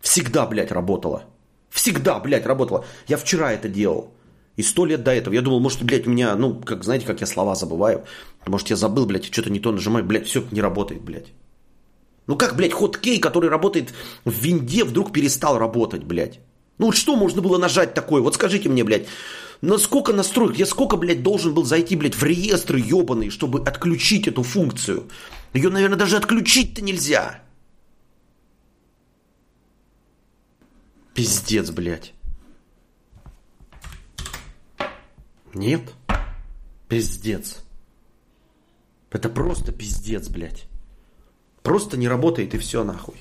Всегда, блядь, работало. Всегда, блядь, работало. Я вчера это делал. И сто лет до этого. Я думал, может, блядь, у меня, ну, как, знаете, как я слова забываю. Может, я забыл, блядь, что-то не то нажимаю. Блядь, все не работает, блядь. Ну как, блядь, хоткей, который работает в винде, вдруг перестал работать, блядь? Ну вот что можно было нажать такое? Вот скажите мне, блядь, на сколько настроек, я сколько, блядь, должен был зайти, блядь, в реестры ебаные, чтобы отключить эту функцию? Ее, наверное, даже отключить-то нельзя. Пиздец, блядь. Нет? Пиздец. Это просто пиздец, блядь. Просто не работает и все нахуй.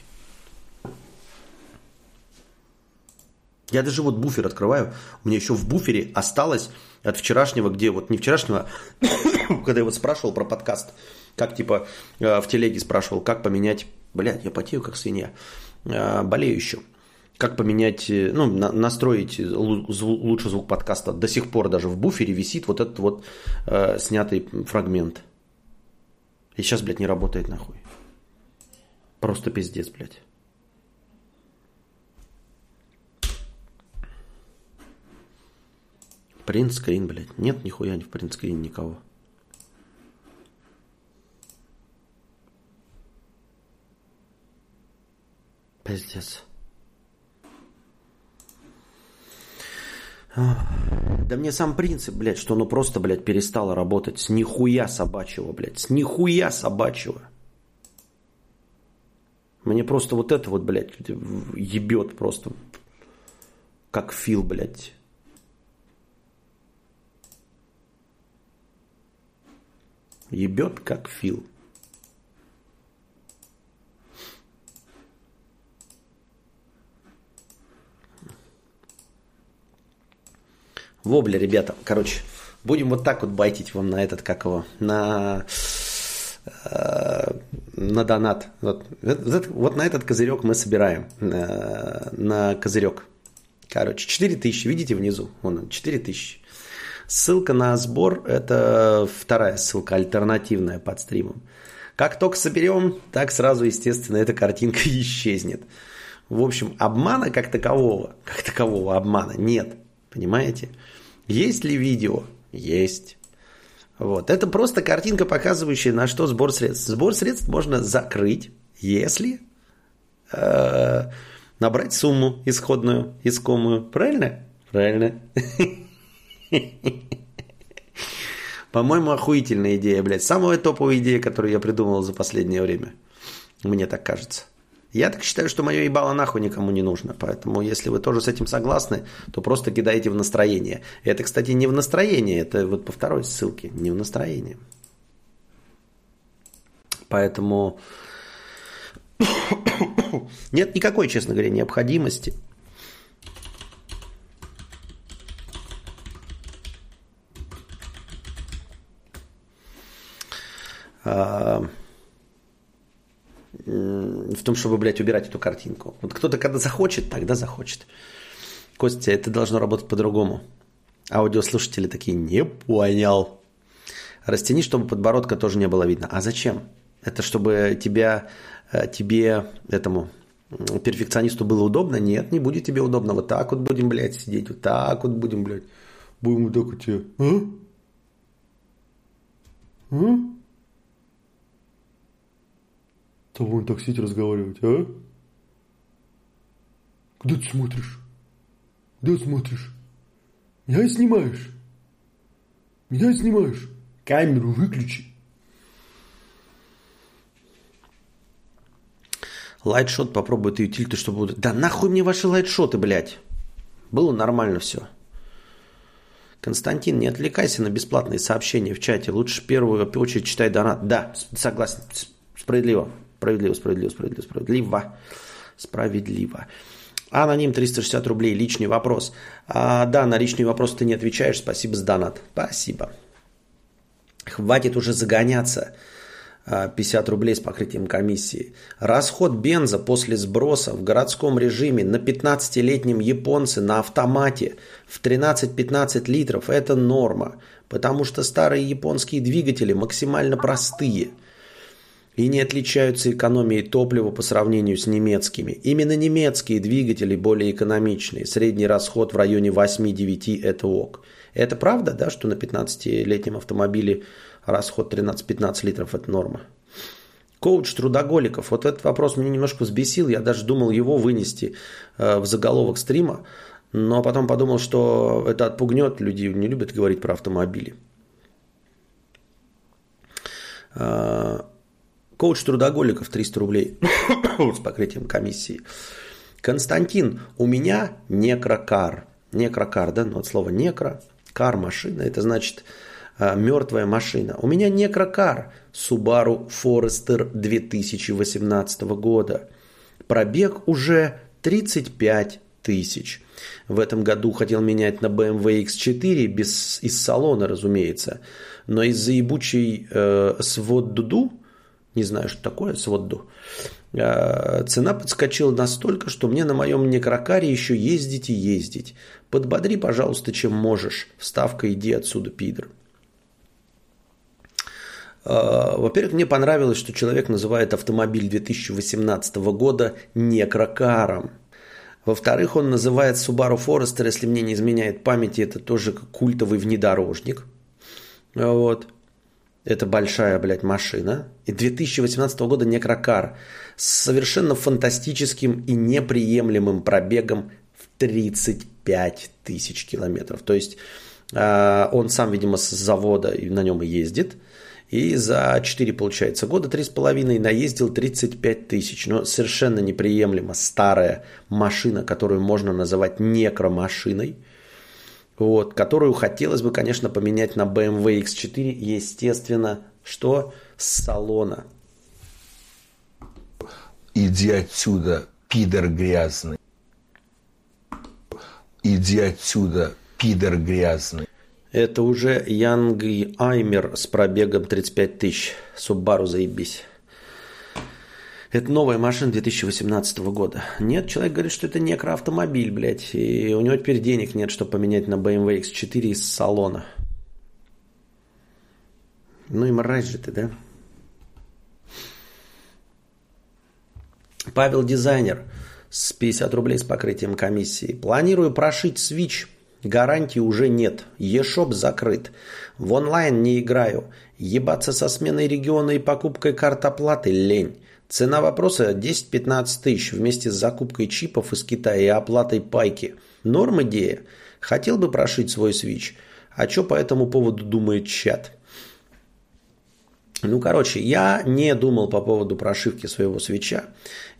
Я даже вот буфер открываю. У меня еще в буфере осталось от вчерашнего, где вот не вчерашнего, когда я вот спрашивал про подкаст, как типа э, в телеге спрашивал, как поменять Блядь, я потею как свинья. Э, болею еще. Как поменять, э, ну, на, настроить лучше звук подкаста. До сих пор даже в буфере висит вот этот вот снятый фрагмент. И сейчас, блядь, не работает нахуй. Просто пиздец, блядь. Принц Скрин, блядь. Нет нихуя не в Принц Скрин никого. Пиздец. Да мне сам принцип, блядь, что оно просто, блядь, перестало работать. С нихуя собачьего, блядь. С нихуя собачьего. Мне просто вот это вот, блядь, ебет просто. Как Фил, блядь. Ебет, как Фил. Вобля, ребята. Короче, будем вот так вот байтить вам на этот, как его, на, э, на донат. Вот, вот, вот на этот козырек мы собираем. На, на козырек. Короче, 4 тысячи, видите внизу? Вон он, 4 тысячи. Ссылка на сбор – это вторая ссылка, альтернативная под стримом. Как только соберем, так сразу, естественно, эта картинка исчезнет. В общем, обмана как такового, как такового обмана нет. Понимаете? Есть ли видео? Есть. Вот. Это просто картинка, показывающая, на что сбор средств. Сбор средств можно закрыть, если э, набрать сумму исходную, искомую. Правильно? Правильно. По-моему, охуительная идея, блядь. Самая топовая идея, которую я придумал за последнее время. Мне так кажется. Я так считаю, что мое ебало нахуй никому не нужно. Поэтому, если вы тоже с этим согласны, то просто кидайте в настроение. Это, кстати, не в настроение, это вот по второй ссылке, не в настроение. Поэтому нет никакой, честно говоря, необходимости. Uh в том, чтобы, блядь, убирать эту картинку. Вот кто-то, когда захочет, тогда захочет. Костя, это должно работать по-другому. Аудиослушатели такие, не понял. Растяни, чтобы подбородка тоже не было видно. А зачем? Это чтобы тебя, э, тебе, этому перфекционисту было удобно? Нет, не будет тебе удобно. Вот так вот будем, блядь, сидеть. Вот так вот будем, блядь. Будем вот так вот тебе. А? А? То будем так сидеть разговаривать, а? Куда ты смотришь? Куда ты смотришь? Меня снимаешь? Меня снимаешь? Камеру выключи. Лайтшот попробуй ты тильты, чтобы... Да нахуй мне ваши лайтшоты, блядь. Было нормально все. Константин, не отвлекайся на бесплатные сообщения в чате. Лучше в первую очередь читай донат. Да, согласен. Справедливо. Справедливо, справедливо, справедливо, справедливо. Справедливо. Аноним 360 рублей, личный вопрос. А, да, на личный вопрос ты не отвечаешь, спасибо за донат. Спасибо. Хватит уже загоняться. 50 а, рублей с покрытием комиссии. Расход бенза после сброса в городском режиме на 15-летнем японце на автомате в 13-15 литров – это норма, потому что старые японские двигатели максимально простые – и не отличаются экономией топлива по сравнению с немецкими. Именно немецкие двигатели более экономичные. Средний расход в районе 8-9 – это ок. Это правда, да, что на 15-летнем автомобиле расход 13-15 литров – это норма? Коуч трудоголиков. Вот этот вопрос меня немножко взбесил. Я даже думал его вынести э, в заголовок стрима. Но потом подумал, что это отпугнет людей. Не любят говорить про автомобили. Коуч трудоголиков 300 рублей с покрытием комиссии. Константин, у меня некрокар. Некрокар, да, ну от слова некро, кар машина, это значит э, мертвая машина. У меня некрокар Subaru Forester 2018 года. Пробег уже 35 тысяч. В этом году хотел менять на BMW X4 без, из салона, разумеется. Но из-за ебучей э, свод Дуду Не знаю, что такое сводду. А, цена подскочила настолько, что мне на моем некрокаре еще ездить и ездить. Подбодри, пожалуйста, чем можешь. Вставка, иди отсюда, пидор. А, во-первых, мне понравилось, что человек называет автомобиль 2018 года некрокаром. Во-вторых, он называет Subaru Forester, если мне не изменяет памяти, это тоже культовый внедорожник. Вот. Это большая, блядь, машина. И 2018 года некрокар с совершенно фантастическим и неприемлемым пробегом в 35 тысяч километров. То есть э, он сам, видимо, с завода и на нем и ездит. И за 4, получается, года, 3,5 наездил 35 тысяч. Но совершенно неприемлемо старая машина, которую можно называть некромашиной – вот, которую хотелось бы, конечно, поменять на BMW X4, естественно, что с салона. Иди отсюда, пидор грязный. Иди отсюда, пидор грязный. Это уже Янг Аймер с пробегом 35 тысяч. Субару заебись. Это новая машина 2018 года. Нет, человек говорит, что это некроавтомобиль, блядь. И у него теперь денег нет, чтобы поменять на BMW X4 из салона. Ну и мразь же ты, да? Павел Дизайнер с 50 рублей с покрытием комиссии. Планирую прошить Switch. Гарантии уже нет. eShop закрыт. В онлайн не играю. Ебаться со сменой региона и покупкой карт оплаты лень. Цена вопроса 10-15 тысяч вместе с закупкой чипов из Китая и оплатой пайки. Норм идея? Хотел бы прошить свой свич? А что по этому поводу думает чат? Ну, короче, я не думал по поводу прошивки своего свеча.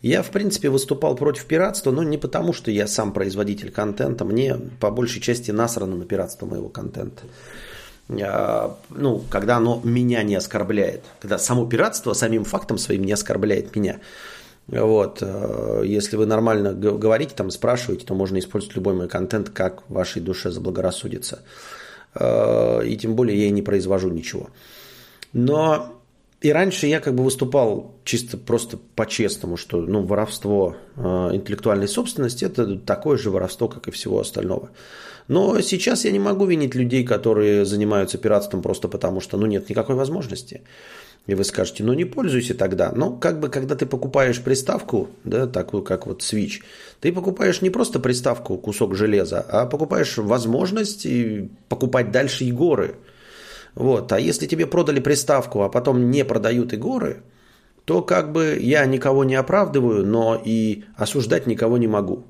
Я, в принципе, выступал против пиратства, но не потому, что я сам производитель контента. Мне по большей части насрано на пиратство моего контента. А, ну, когда оно меня не оскорбляет, когда само пиратство самим фактом своим не оскорбляет меня. Вот. Э, если вы нормально говорите, там спрашиваете, то можно использовать любой мой контент, как вашей душе заблагорассудится. Э, и тем более я и не произвожу ничего. Но и раньше я как бы выступал чисто просто по-честному, что ну, воровство э, интеллектуальной собственности – это такое же воровство, как и всего остального. Но сейчас я не могу винить людей, которые занимаются пиратством просто потому, что ну, нет никакой возможности. И вы скажете, ну не пользуйся тогда. Но как бы, когда ты покупаешь приставку, да, такую как вот Switch, ты покупаешь не просто приставку, кусок железа, а покупаешь возможность покупать дальше и горы. Вот. А если тебе продали приставку, а потом не продают и горы, то как бы я никого не оправдываю, но и осуждать никого не могу.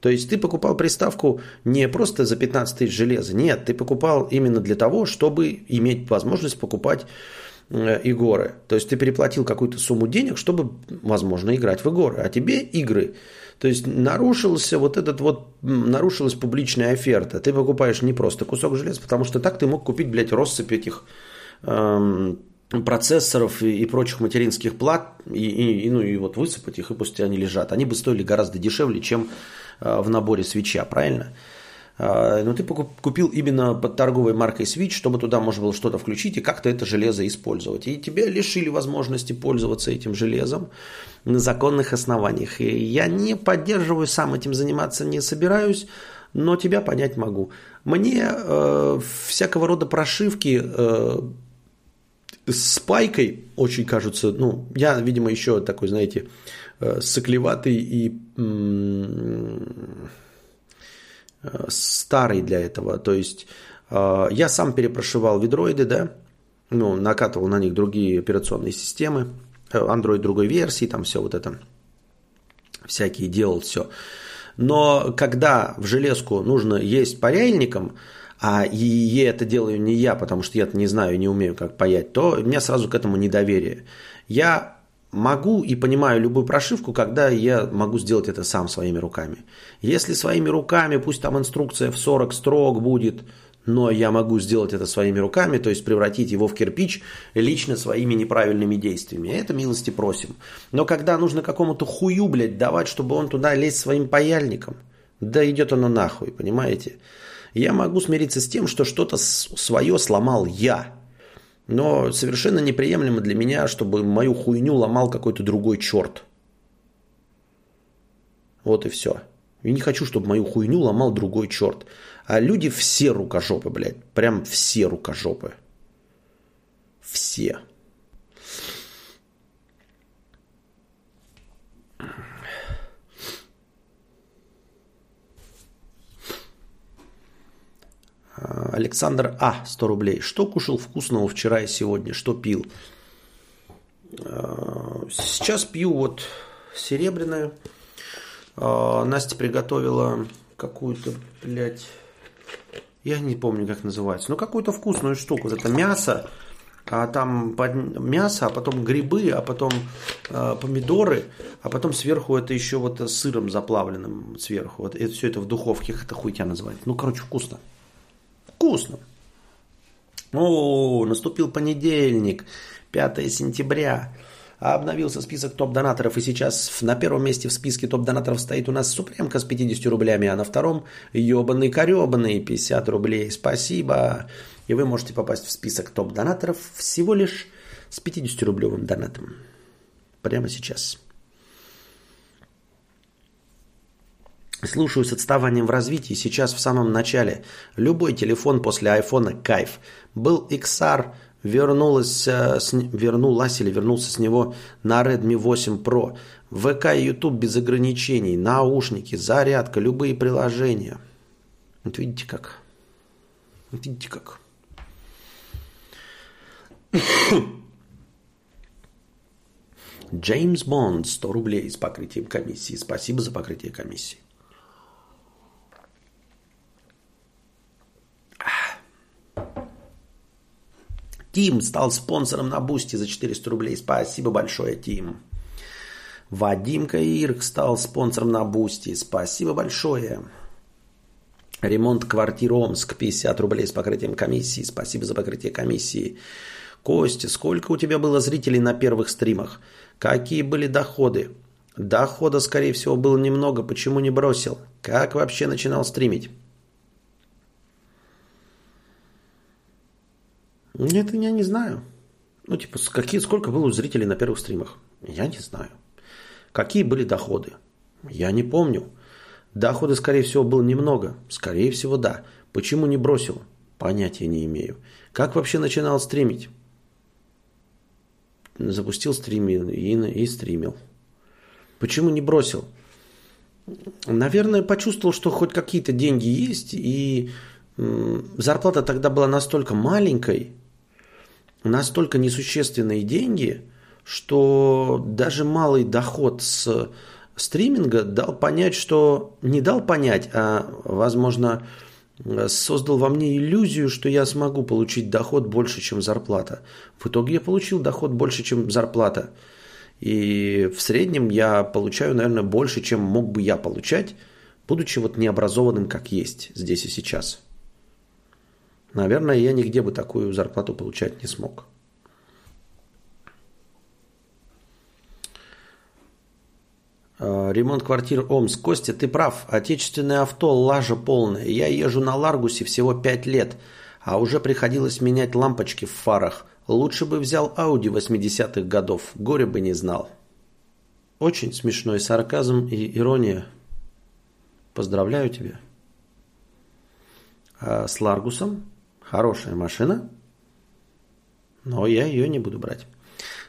То есть ты покупал приставку не просто за 15 тысяч железа, нет, ты покупал именно для того, чтобы иметь возможность покупать э, игры. То есть ты переплатил какую-то сумму денег, чтобы, возможно, играть в игры. А тебе игры. То есть нарушился вот этот вот, нарушилась публичная оферта. Ты покупаешь не просто кусок железа, потому что так ты мог купить, блядь, россыпь этих эм, процессоров и, и прочих материнских плат, и, и, и, ну, и вот высыпать их, и пусть они лежат. Они бы стоили гораздо дешевле, чем Э, в наборе свеча, правильно? Э, но ты купил именно под торговой маркой Switch, чтобы туда можно было что-то включить и как-то это железо использовать. И тебя лишили возможности пользоваться этим железом на законных основаниях. И я не поддерживаю, сам этим заниматься не собираюсь, но тебя понять могу. Мне э, всякого рода прошивки э, с пайкой очень кажутся, ну, я, видимо, еще такой, знаете, э, соклеватый и э, старый для этого. То есть э, я сам перепрошивал видроиды, да, ну, накатывал на них другие операционные системы, Android другой версии, там все вот это, всякие делал все. Но когда в железку нужно есть паяльником, а и это делаю не я, потому что я не знаю, не умею как паять, то у меня сразу к этому недоверие. Я могу и понимаю любую прошивку, когда я могу сделать это сам своими руками. Если своими руками, пусть там инструкция в 40 строк будет, но я могу сделать это своими руками, то есть превратить его в кирпич лично своими неправильными действиями. Это милости просим. Но когда нужно какому-то хую, блядь, давать, чтобы он туда лезть своим паяльником, да идет оно нахуй, понимаете? Я могу смириться с тем, что что-то свое сломал я. Но совершенно неприемлемо для меня, чтобы мою хуйню ломал какой-то другой черт. Вот и все. Я не хочу, чтобы мою хуйню ломал другой черт. А люди все рукожопы, блядь. Прям все рукожопы. Все. Александр А. 100 рублей. Что кушал вкусного вчера и сегодня? Что пил? А, сейчас пью вот серебряное. А, Настя приготовила какую-то, блядь, я не помню, как называется, но какую-то вкусную штуку. Это мясо, а там мясо, а потом грибы, а потом э, помидоры, а потом сверху это еще вот сыром заплавленным сверху. Вот это все это в духовке, как это хуйня называется. Ну, короче, вкусно. Вкусно. О, наступил понедельник, 5 сентября. Обновился список топ-донаторов, и сейчас на первом месте в списке топ-донаторов стоит у нас Супремка с 50 рублями, а на втором ебаный коребаный 50 рублей. Спасибо. И вы можете попасть в список топ-донаторов всего лишь с 50-рублевым донатом. Прямо сейчас. Слушаю с отставанием в развитии. Сейчас в самом начале. Любой телефон после айфона – кайф. Был XR, вернулась, э, с, вернулась или вернулся с него на Redmi 8 Pro. ВК и YouTube без ограничений, наушники, зарядка, любые приложения. Вот видите как. Вот видите как. Джеймс Бонд, 100 рублей с покрытием комиссии. Спасибо за покрытие комиссии. Тим стал спонсором на Boosty за 400 рублей. Спасибо большое, Тим. Вадим Каирк стал спонсором на Boosty. Спасибо большое. Ремонт квартир Омск 50 рублей с покрытием комиссии. Спасибо за покрытие комиссии. Костя, сколько у тебя было зрителей на первых стримах? Какие были доходы? Дохода, скорее всего, было немного. Почему не бросил? Как вообще начинал стримить? Это я не знаю. Ну, типа, какие, сколько было у зрителей на первых стримах? Я не знаю. Какие были доходы? Я не помню. Дохода, скорее всего, было немного. Скорее всего, да. Почему не бросил? Понятия не имею. Как вообще начинал стримить? Запустил стрим и, и стримил. Почему не бросил? Наверное, почувствовал, что хоть какие-то деньги есть, и зарплата тогда была настолько маленькой, настолько несущественные деньги, что даже малый доход с стриминга дал понять, что не дал понять, а, возможно, создал во мне иллюзию, что я смогу получить доход больше, чем зарплата. В итоге я получил доход больше, чем зарплата. И в среднем я получаю, наверное, больше, чем мог бы я получать, будучи вот необразованным, как есть здесь и сейчас. Наверное, я нигде бы такую зарплату получать не смог. А, ремонт квартир Омск. Костя, ты прав. Отечественное авто лажа полная. Я езжу на Ларгусе всего 5 лет, а уже приходилось менять лампочки в фарах. Лучше бы взял Ауди 80-х годов. Горе бы не знал. Очень смешной сарказм и ирония. Поздравляю тебя. А с Ларгусом Хорошая машина, но я ее не буду брать.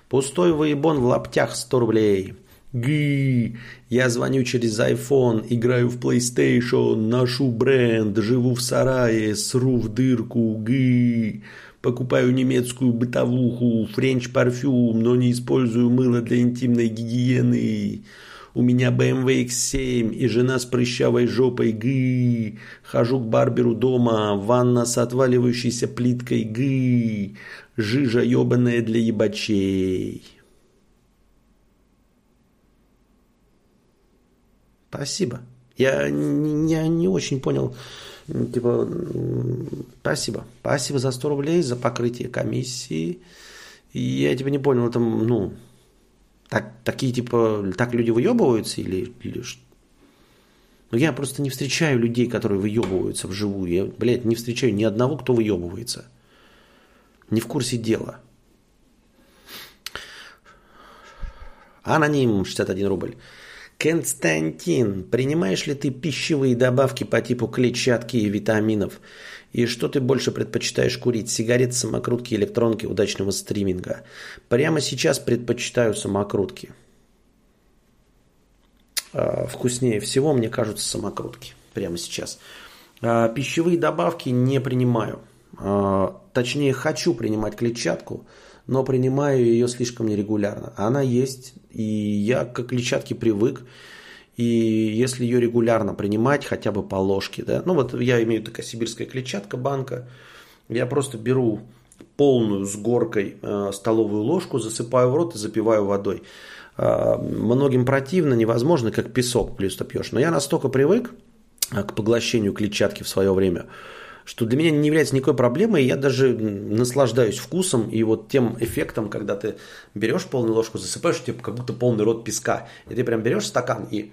Пустой воебон в лаптях 100 рублей. Ги, я звоню через iPhone, играю в PlayStation, ношу бренд, живу в сарае, сру в дырку, ги. Покупаю немецкую бытовуху, French парфюм, но не использую мыло для интимной гигиены. У меня BMW X7 и жена с прыщавой жопой. Гы. Хожу к барберу дома. Ванна с отваливающейся плиткой. Гы. Жижа ебаная для ебачей. Спасибо. Я не, не очень понял. Типа, спасибо. Спасибо за 100 рублей, за покрытие комиссии. Я типа не понял, это, ну, так, такие, типа, так люди выебываются или, или что? Ну, я просто не встречаю людей, которые выебываются вживую. Я, блядь, не встречаю ни одного, кто выебывается. Не в курсе дела. Аноним 61 рубль. Константин, принимаешь ли ты пищевые добавки по типу клетчатки и витаминов? И что ты больше предпочитаешь курить? Сигареты, самокрутки, электронки, удачного стриминга? Прямо сейчас предпочитаю самокрутки. А, вкуснее всего, мне кажутся, самокрутки. Прямо сейчас. А, пищевые добавки не принимаю. А, точнее, хочу принимать клетчатку, но принимаю ее слишком нерегулярно. Она есть, и я к клетчатке привык. И если ее регулярно принимать, хотя бы по ложке, да, ну вот я имею такая сибирская клетчатка, банка, я просто беру полную с горкой э, столовую ложку, засыпаю в рот и запиваю водой. Э, многим противно, невозможно, как песок плюс-то пьешь. Но я настолько привык э, к поглощению клетчатки в свое время, что для меня не является никакой проблемой, я даже наслаждаюсь вкусом и вот тем эффектом, когда ты берешь полную ложку, засыпаешь, типа как будто полный рот песка, и ты прям берешь стакан и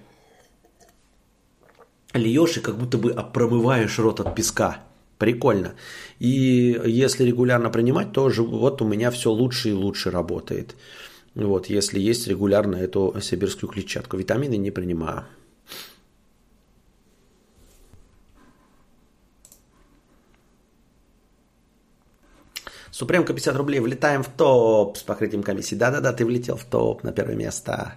льешь и как будто бы промываешь рот от песка. Прикольно. И если регулярно принимать, то вот у меня все лучше и лучше работает. Вот, если есть регулярно эту сибирскую клетчатку. Витамины не принимаю. Супремка 50 рублей. Влетаем в топ с покрытием комиссии. Да-да-да, ты влетел в топ на первое место.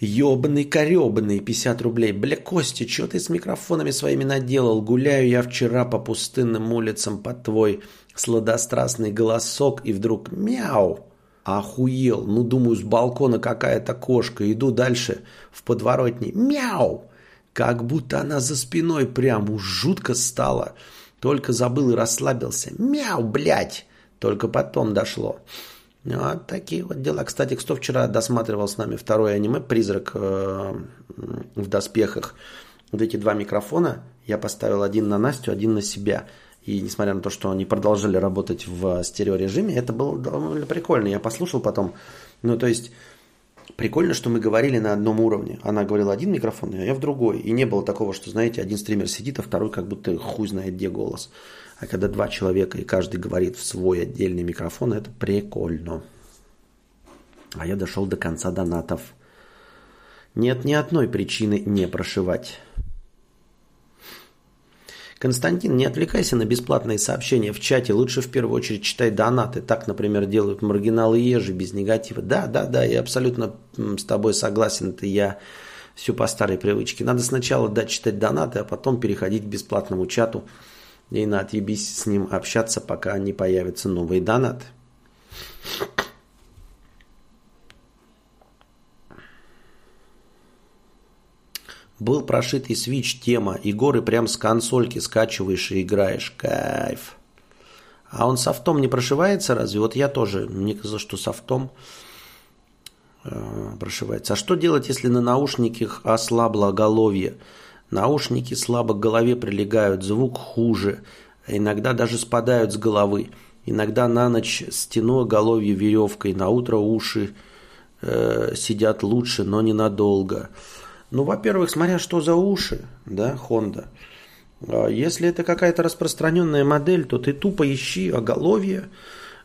Ёбаный корёбаный 50 рублей. Бля, Костя, что ты с микрофонами своими наделал? Гуляю я вчера по пустынным улицам под твой сладострастный голосок и вдруг мяу. Охуел. Ну, думаю, с балкона какая-то кошка. Иду дальше в подворотне. Мяу. Как будто она за спиной прям уж жутко стала. Только забыл и расслабился. Мяу, блядь! Только потом дошло. Вот такие вот дела. Кстати, кто вчера досматривал с нами второе аниме «Призрак э, в доспехах». Вот эти два микрофона я поставил один на Настю, один на себя. И несмотря на то, что они продолжали работать в стереорежиме, это было довольно прикольно. Я послушал потом. Ну, то есть, Прикольно, что мы говорили на одном уровне. Она говорила один микрофон, а я в другой. И не было такого, что, знаете, один стример сидит, а второй как будто хуй знает где голос. А когда два человека, и каждый говорит в свой отдельный микрофон, это прикольно. А я дошел до конца донатов. Нет ни одной причины не прошивать. Константин, не отвлекайся на бесплатные сообщения в чате. Лучше в первую очередь читай донаты. Так, например, делают маргиналы ежи без негатива. Да, да, да, я абсолютно с тобой согласен. Это я все по старой привычке. Надо сначала дать читать донаты, а потом переходить к бесплатному чату и на отъебись с ним общаться, пока не появятся новые донаты. Был прошитый Switch тема, и горы прям с консольки скачиваешь и играешь. Кайф. А он софтом не прошивается разве? Вот я тоже, мне казалось, что софтом э, прошивается. А что делать, если на наушниках ослабло оголовье? Наушники слабо к голове прилегают, звук хуже. Иногда даже спадают с головы. Иногда на ночь стяну оголовье веревкой, на утро уши э, сидят лучше, но ненадолго. Ну, во-первых, смотря что за уши, да, Honda. А если это какая-то распространенная модель, то ты тупо ищи оголовье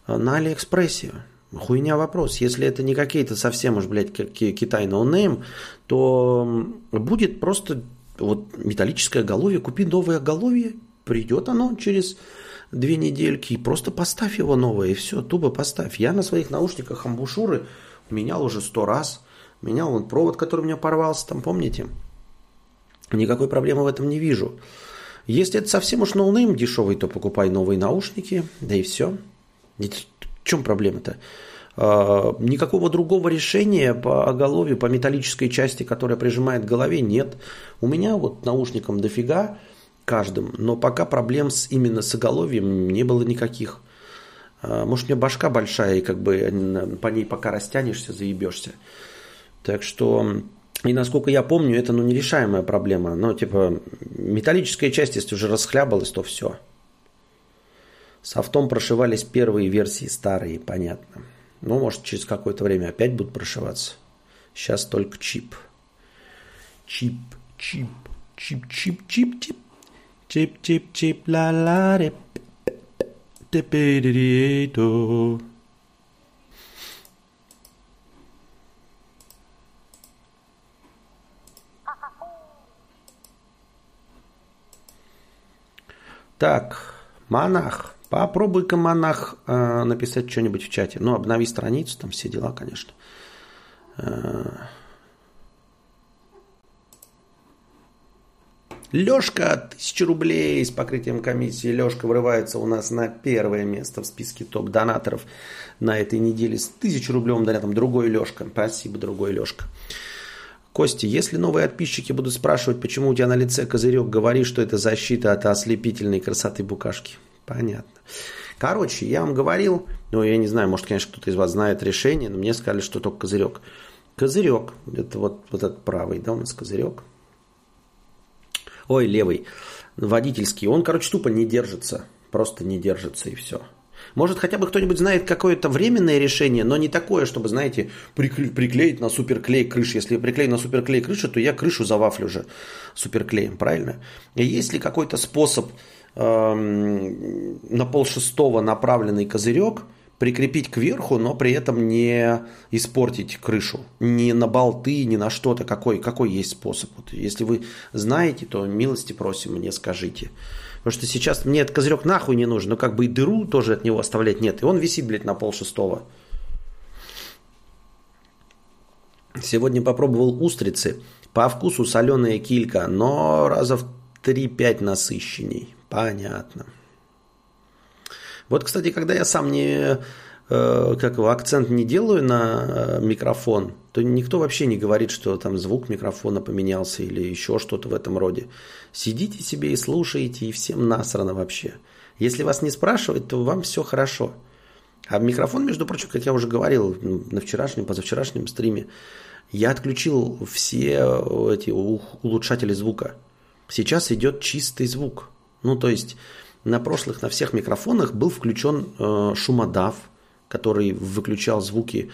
на Алиэкспрессе. Хуйня вопрос. Если это не какие-то совсем уж, блядь, Китай no-name, то будет просто вот металлическое оголовье. Купи новое оголовье, придет оно через две недельки, и просто поставь его новое, и все, тупо поставь. Я на своих наушниках амбушюры менял уже сто раз – Менял он провод, который у меня порвался, там, помните? Никакой проблемы в этом не вижу. Если это совсем уж ноунейм дешевый, то покупай новые наушники, да и все. В чем проблема-то? А, никакого другого решения по оголовью, по металлической части, которая прижимает к голове, нет. У меня вот наушником дофига каждым, но пока проблем с, именно с оголовьем не было никаких. А, может, у меня башка большая, и как бы по ней пока растянешься, заебешься. Так что, и насколько я помню, это ну, нерешаемая проблема. Но типа металлическая часть, если уже расхлябалась, то все. Софтом прошивались первые версии старые, понятно. Ну, может, через какое-то время опять будут прошиваться. Сейчас только чип. Чип, чип, чип, чип, чип, чип. Чип, чип, чип, ла ла. Теперито. Так, монах. Попробуй-ка, монах, э, написать что-нибудь в чате. Ну, обнови страницу, там все дела, конечно. Э, Лешка, тысяча рублей с покрытием комиссии. Лешка врывается у нас на первое место в списке топ-донаторов на этой неделе. С тысячу рублем донатом другой Лешка. Спасибо, другой Лешка. Кости, если новые подписчики будут спрашивать, почему у тебя на лице козырек, говори, что это защита от ослепительной красоты букашки. Понятно. Короче, я вам говорил, ну, я не знаю, может, конечно, кто-то из вас знает решение, но мне сказали, что только козырек. Козырек, это вот, вот этот правый, да, у нас козырек. Ой, левый, водительский. Он, короче, тупо не держится. Просто не держится и все. Может, хотя бы кто-нибудь знает какое-то временное решение, но не такое, чтобы, знаете, прикле- приклеить на суперклей крышу. Если я приклею на суперклей крышу, то я крышу завафлю же суперклеем, правильно? И есть ли какой-то способ на полшестого направленный козырек – прикрепить кверху, но при этом не испортить крышу. Ни на болты, ни на что-то. Какой, какой есть способ? Вот, если вы знаете, то милости просим, мне скажите. Потому что сейчас мне этот козырек нахуй не нужен, но как бы и дыру тоже от него оставлять нет. И он висит, блядь, на пол шестого. Сегодня попробовал устрицы. По вкусу соленая килька, но раза в 3-5 насыщенней. Понятно. Вот, кстати, когда я сам не э, как его, акцент не делаю на э, микрофон, то никто вообще не говорит, что там звук микрофона поменялся или еще что-то в этом роде. Сидите себе и слушаете, и всем насрано вообще. Если вас не спрашивать, то вам все хорошо. А микрофон, между прочим, как я уже говорил на вчерашнем, позавчерашнем стриме, я отключил все эти улучшатели звука. Сейчас идет чистый звук. Ну, то есть на прошлых, на всех микрофонах был включен э, шумодав, который выключал звуки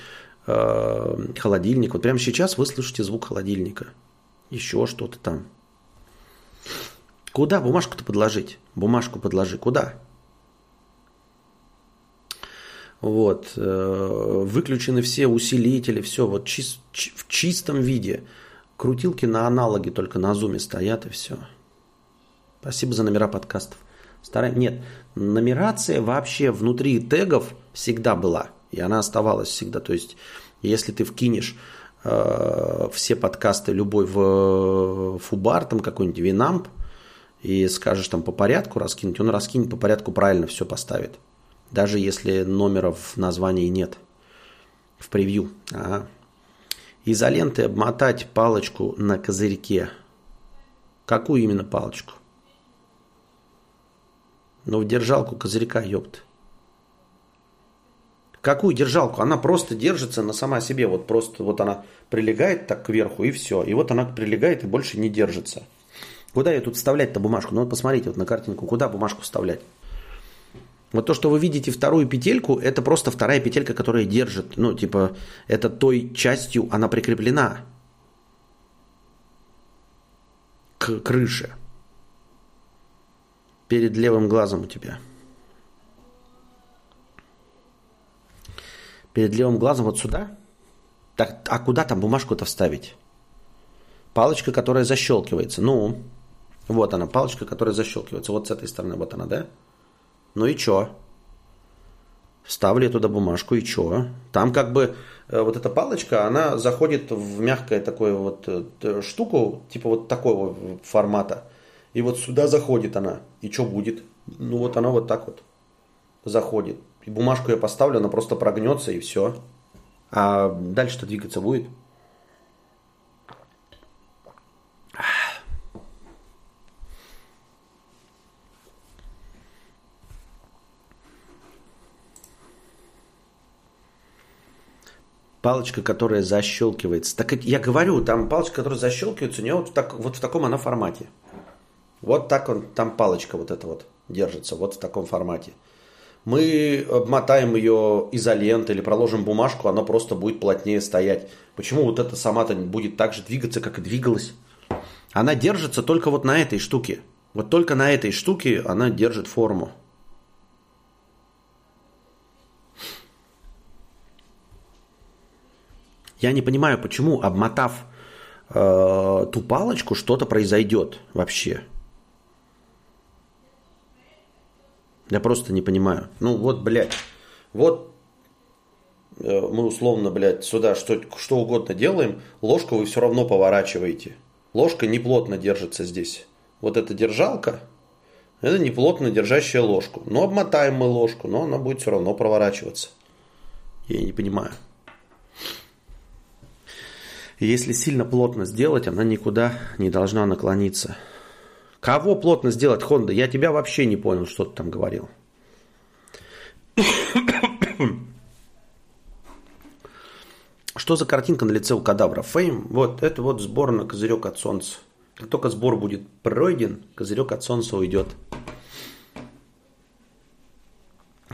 э, холодильника. Вот прямо сейчас вы слышите звук холодильника. Еще что-то там. Куда бумажку-то подложить? Бумажку подложи. Куда? Вот. Э, выключены все усилители, все вот чис, чи, в чистом виде. Крутилки на аналоге только на зуме стоят и все. Спасибо за номера подкастов. Стараем... Нет, нумерация вообще внутри тегов всегда была. И она оставалась всегда. То есть, если ты вкинешь э, все подкасты любой в фубар, там какой-нибудь Винамп, и скажешь там по порядку раскинуть, он раскинет по порядку правильно все поставит. Даже если номеров в названии нет. В превью. Ага. Изолентой обмотать палочку на козырьке. Какую именно палочку? Но в держалку козырька, ёпт. Какую держалку? Она просто держится на сама себе. Вот просто вот она прилегает так кверху и все. И вот она прилегает и больше не держится. Куда ее тут вставлять-то бумажку? Ну вот посмотрите вот на картинку, куда бумажку вставлять? Вот то, что вы видите вторую петельку, это просто вторая петелька, которая держит. Ну, типа, это той частью она прикреплена к крыше перед левым глазом у тебя. Перед левым глазом вот сюда? Так, а куда там бумажку-то вставить? Палочка, которая защелкивается. Ну, вот она, палочка, которая защелкивается. Вот с этой стороны, вот она, да? Ну и чё? Вставили туда бумажку, и чё? Там как бы э, вот эта палочка, она заходит в мягкое такое вот э, штуку, типа вот такого формата. И вот сюда заходит она. И что будет? Ну вот она вот так вот заходит. И бумажку я поставлю, она просто прогнется и все. А дальше-то двигаться будет. Палочка, которая защелкивается. Так я говорю, там палочка, которая защелкивается, у нее вот в, так, вот в таком она формате. Вот так он, там палочка вот эта вот держится, вот в таком формате. Мы обмотаем ее изолентой или проложим бумажку, она просто будет плотнее стоять. Почему вот эта сама-то будет так же двигаться, как и двигалась? Она держится только вот на этой штуке. Вот только на этой штуке она держит форму. Я не понимаю, почему, обмотав э, ту палочку, что-то произойдет вообще. Я просто не понимаю. Ну вот, блядь, вот э, мы условно, блядь, сюда что, что угодно делаем, ложку вы все равно поворачиваете. Ложка не плотно держится здесь. Вот эта держалка, это не плотно держащая ложку. Но обмотаем мы ложку, но она будет все равно проворачиваться. Я не понимаю. Если сильно плотно сделать, она никуда не должна наклониться. Кого плотно сделать, Хонда? Я тебя вообще не понял, что ты там говорил. Что за картинка на лице у кадавра? Фейм, вот, это вот сбор на козырек от солнца. Как только сбор будет пройден, козырек от солнца уйдет.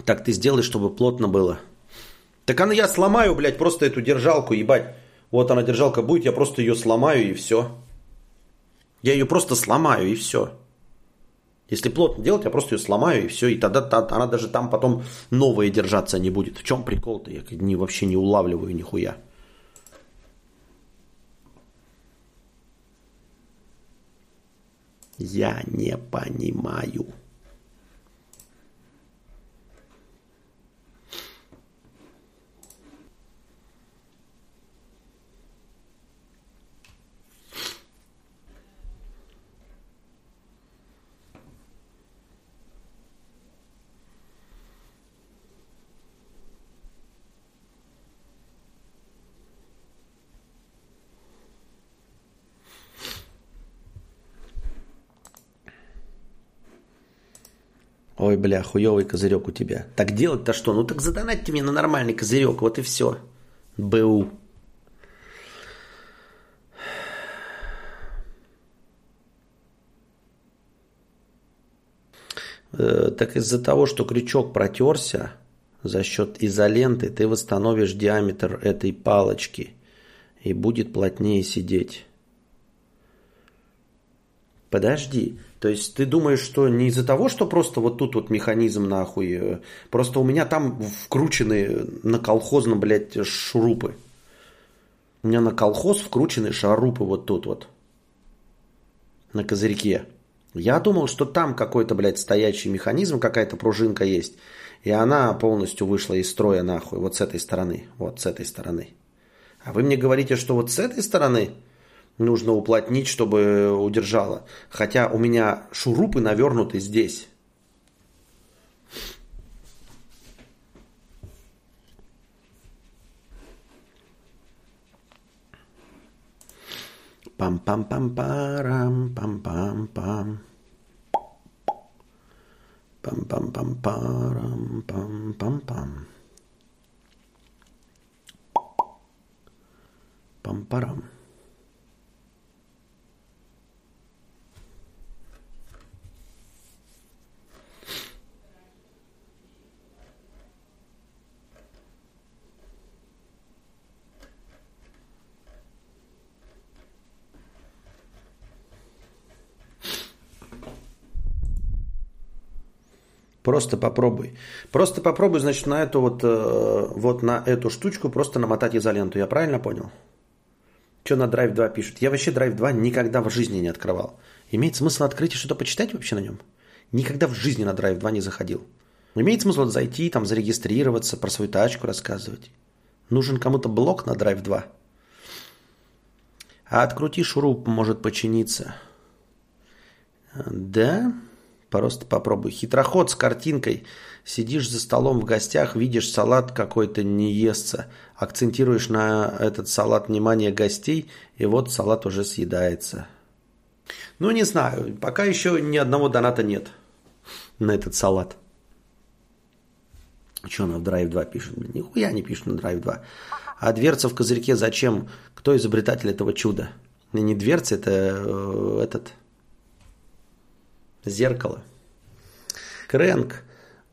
Так ты сделай, чтобы плотно было. Так она я сломаю, блядь, просто эту держалку, ебать. Вот она держалка будет, я просто ее сломаю и все. Я ее просто сломаю и все. Если плотно делать, я просто ее сломаю и все. И тогда она даже там потом новая держаться не будет. В чем прикол-то? Я не, вообще не улавливаю нихуя. Я не понимаю. Ой, бля, хуёвый козырек у тебя. Так делать-то что? Ну так задонатьте мне на нормальный козырек, вот и все. БУ. Э, так из-за того, что крючок протерся за счет изоленты, ты восстановишь диаметр этой палочки и будет плотнее сидеть. Подожди, то есть ты думаешь, что не из-за того, что просто вот тут вот механизм нахуй, э, просто у меня там вкручены на колхозном, блядь, шурупы. У меня на колхоз вкручены шарупы вот тут вот. На козырьке. Я думал, что там какой-то, блядь, стоящий механизм, какая-то пружинка есть. И она полностью вышла из строя нахуй. Вот с этой стороны. Вот с этой стороны. А вы мне говорите, что вот с этой стороны нужно уплотнить, чтобы удержало. Хотя у меня шурупы навернуты здесь. Пам-пам-пам-парам, пам-пам-пам. Пам-пам-пам-парам, пам-пам-пам. Пам-парам. Просто попробуй. Просто попробуй, значит, на эту вот, э, вот на эту штучку просто намотать изоленту. Я правильно понял? Что на Drive 2 пишут? Я вообще Drive 2 никогда в жизни не открывал. Имеет смысл открыть и что-то почитать вообще на нем? Никогда в жизни на Drive 2 не заходил. Имеет смысл зайти, там зарегистрироваться, про свою тачку рассказывать. Нужен кому-то блок на Drive 2. А открути шуруп может починиться. Да? Просто попробуй. Хитроход с картинкой. Сидишь за столом в гостях, видишь салат какой-то не естся. Акцентируешь на этот салат внимание гостей, и вот салат уже съедается. Ну, не знаю. Пока еще ни одного доната нет на этот салат. Что она в Drive 2 пишет? Блин, нихуя не пишет на Drive 2. А дверца в козырьке зачем? Кто изобретатель этого чуда? Не дверца, это э, этот Зеркало. Крэнк.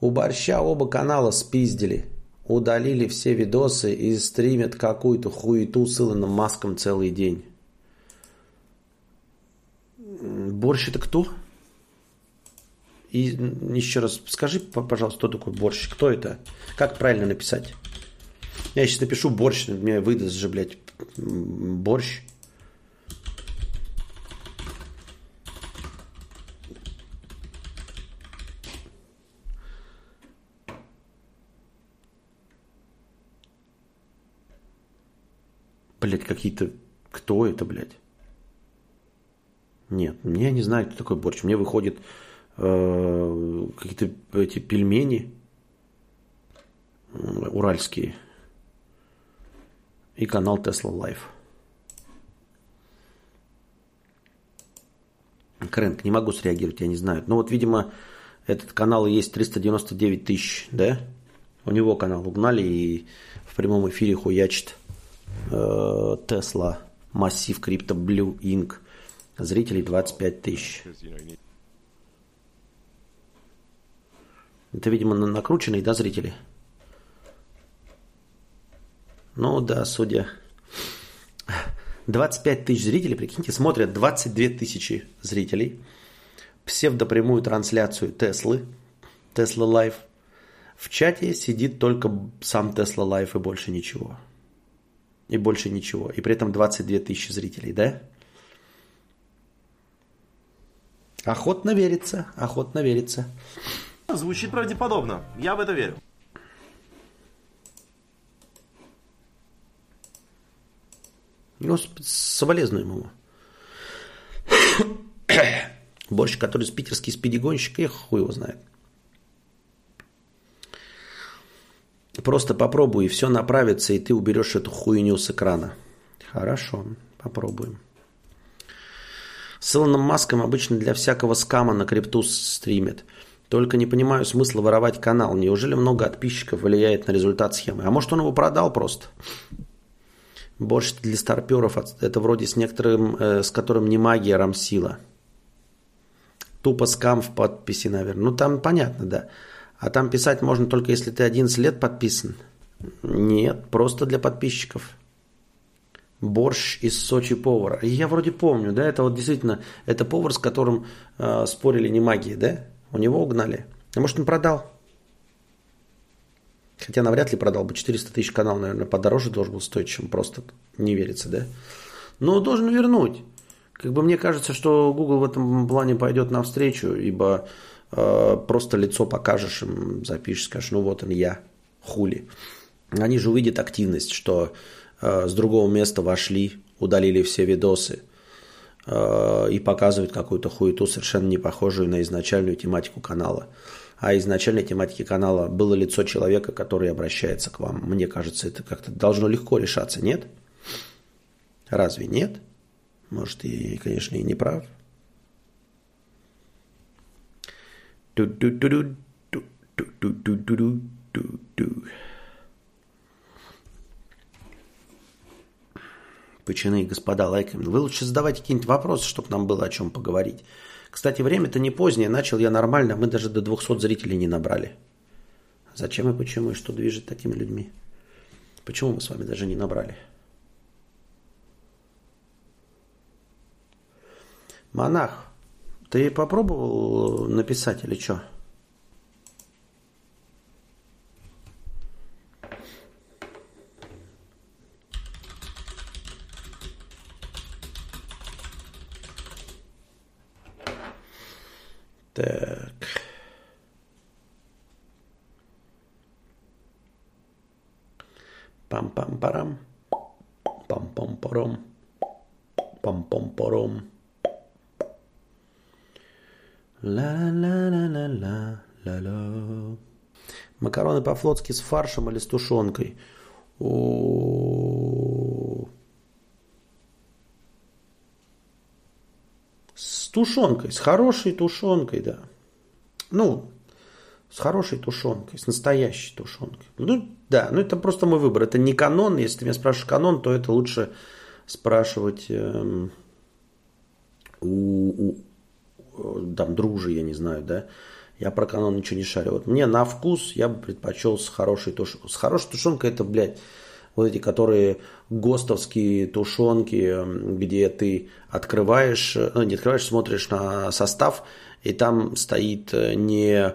У Борща оба канала спиздили. Удалили все видосы и стримят какую-то хуету с Илоном Маском целый день. Борщ это кто? И еще раз скажи, пожалуйста, кто такой борщ? Кто это? Как правильно написать? Я сейчас напишу борщ, мне выдаст же, блядь, борщ. Блять, какие-то... Кто это, блядь? Нет, я не знаю, кто такой борщ. Мне выходит э, какие-то эти пельмени уральские и канал Tesla Life. Крэнк, не могу среагировать, я не знаю. Ну вот, видимо, этот канал есть 399 тысяч, да? У него канал угнали и в прямом эфире хуячит Тесла массив крипто Blue Inc. Зрителей 25 тысяч. Это, видимо, накрученные, да, зрители? Ну да, судя... 25 тысяч зрителей, прикиньте, смотрят 22 тысячи зрителей. Псевдопрямую трансляцию Теслы, Tesla Live. В чате сидит только сам Tesla Live и больше ничего. И больше ничего. И при этом 22 тысячи зрителей, да? Охотно верится, охотно верится. Звучит правдеподобно. Я в это верю. Господи, соболезную ему. Борщ, который с питерский спидигонщик, я хуй его знает. Просто попробуй, и все направится, и ты уберешь эту хуйню с экрана. Хорошо, попробуем. С Илоном Маском обычно для всякого скама на крипту стримит. Только не понимаю смысла воровать канал. Неужели много подписчиков влияет на результат схемы? А может он его продал просто? Борщ для старперов, это вроде с некоторым, э, с которым не магия рамсила. Тупо скам в подписи, наверное. Ну там понятно, да. А там писать можно только если ты 11 лет подписан. Нет, просто для подписчиков. Борщ из Сочи повара. Я вроде помню, да, это вот действительно, это повар, с которым э, спорили не магии, да? У него угнали. А может он продал? Хотя навряд ли продал бы 400 тысяч канал, наверное, подороже должен был стоить, чем просто не верится, да? Но должен вернуть. Как бы мне кажется, что Google в этом плане пойдет навстречу, ибо просто лицо покажешь им, запишешь, скажешь, ну вот он я, хули. Они же увидят активность, что э, с другого места вошли, удалили все видосы э, и показывают какую-то хуету, совершенно не похожую на изначальную тематику канала. А изначальной тематике канала было лицо человека, который обращается к вам. Мне кажется, это как-то должно легко решаться, нет? Разве нет? Может, и, конечно, и не прав. Пучины и господа лайками. Вы лучше задавайте какие-нибудь вопросы, чтобы нам было о чем поговорить. Кстати, время-то не позднее. Начал я нормально, а мы даже до 200 зрителей не набрали. Зачем и почему, и что движет такими людьми? Почему мы с вами даже не набрали? Монах, ты попробовал написать или что? Так. Пам-пам-парам. Пам-пам-парам. Пам-пам-парам. Ла-ла-ла-ла-ла-ла. Макароны по-флотски с фаршем или с тушенкой? О С тушенкой, с хорошей тушенкой, да. Ну, с хорошей тушенкой, с настоящей тушенкой. Ну, да, ну это просто мой выбор. Это не канон. Если ты меня спрашиваешь канон, то это лучше спрашивать эм, у, там, дружи, я не знаю, да, я про канон ничего не шарю. Вот мне на вкус я бы предпочел с хорошей тушенкой. С хорошей тушенкой это, блядь, вот эти, которые ГОСТовские тушенки, где ты открываешь, ну, не открываешь, смотришь на состав, и там стоит не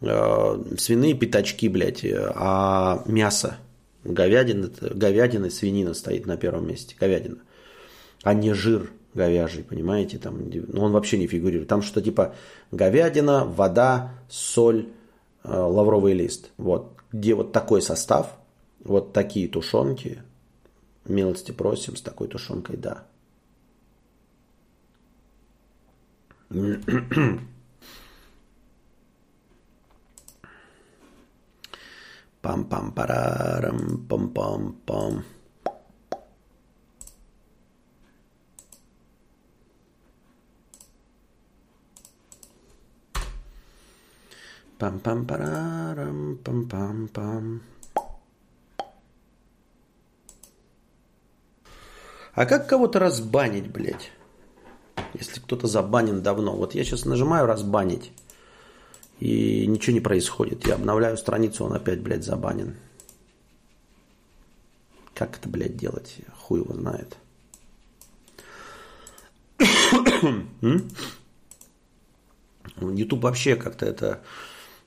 э, свиные пятачки, блядь, а мясо. Говядина, говядина и свинина стоит на первом месте. Говядина. А не жир говяжий, понимаете? Там, ну, он вообще не фигурирует. Там что типа говядина, вода, соль, э, лавровый лист. Вот. Где вот такой состав, вот такие тушенки, милости просим, с такой тушенкой, да. Пам-пам-парарам, пам-пам-пам. Пам-пам-парарам, пам-пам-пам. А как кого-то разбанить, блядь? Если кто-то забанен давно. Вот я сейчас нажимаю разбанить. И ничего не происходит. Я обновляю страницу, он опять, блядь, забанен. Как это, блядь, делать? Хуй его знает. YouTube вообще как-то это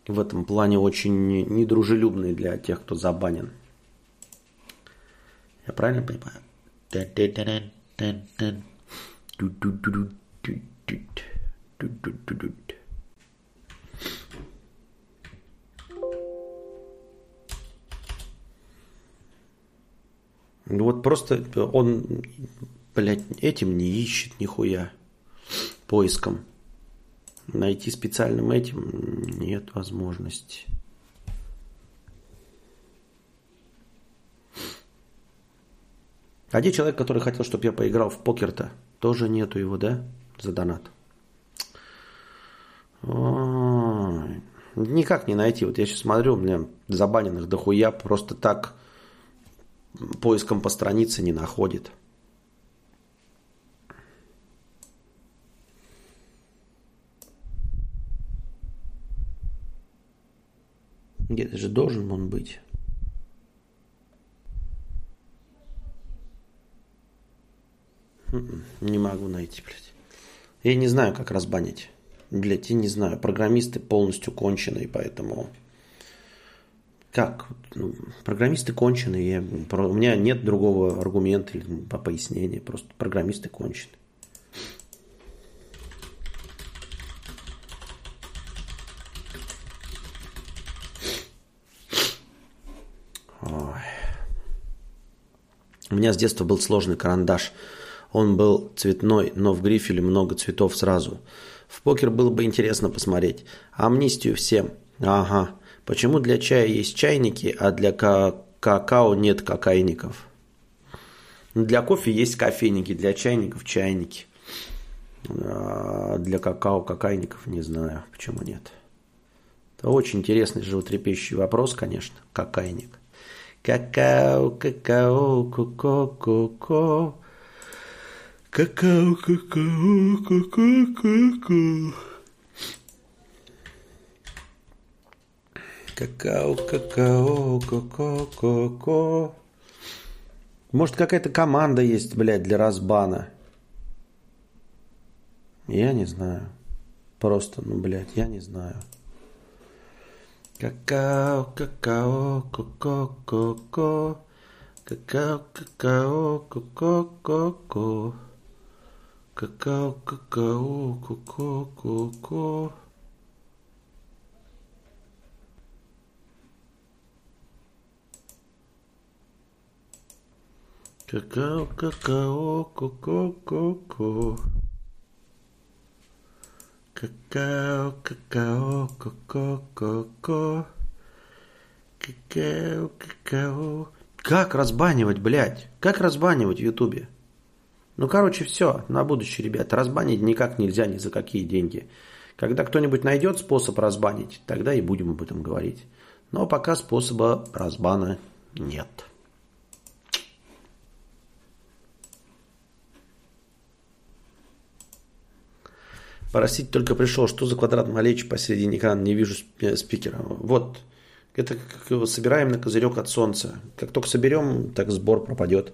в этом плане очень недружелюбный для тех, кто забанен. Я правильно понимаю? Ну вот просто он, блядь, этим не ищет нихуя. Поиском. Найти специальным этим нет возможности. А где человек, который хотел, чтобы я поиграл в покер-то? Тоже нету его, да? За донат. Ой, никак не найти. Вот я сейчас смотрю, у меня забаненных дохуя просто так поиском по странице не находит. Где-то же должен он быть. М-м, не могу найти, блядь. Я не знаю, как разбанить. Блядь, я не знаю. Программисты полностью конченые, поэтому... Как? Ну, программисты конченые. Я... У меня нет другого аргумента или по пояснения. Просто программисты конченые. Меня с детства был сложный карандаш. Он был цветной, но в грифеле много цветов сразу. В покер было бы интересно посмотреть. Амнистию всем. Ага. Почему для чая есть чайники, а для ка- какао нет какайников? Для кофе есть кофейники, для чайников чайники. А для какао какайников не знаю, почему нет. Это очень интересный животрепещущий вопрос, конечно, какайник. Какао, какао, ко-ко, ко-ко. Какао, какао, ко-ко, ко-ко. Какао, какао, ко-ко, ко-ко. Может, какая-то команда есть, блядь, для разбана? Я не знаю. Просто, ну, блядь, я не знаю. Какао, какао, ко-ко, ко-ко. Какао, какао, ко-ко, ко-ко. Какао, какао, ко-ко, ко-ко. Какао, какао, ко-ко, ко-ко. Какао, какао, ко-ко, ко-ко. Какао, какао. Как разбанивать, блядь? Как разбанивать в Ютубе? Ну, короче, все. На будущее, ребят. Разбанить никак нельзя ни за какие деньги. Когда кто-нибудь найдет способ разбанить, тогда и будем об этом говорить. Но пока способа разбана нет. Простите, только пришел. Что за квадрат малечь посередине экрана? Не вижу э, спикера. Вот. Это как собираем на козырек от солнца. Как только соберем, так сбор пропадет.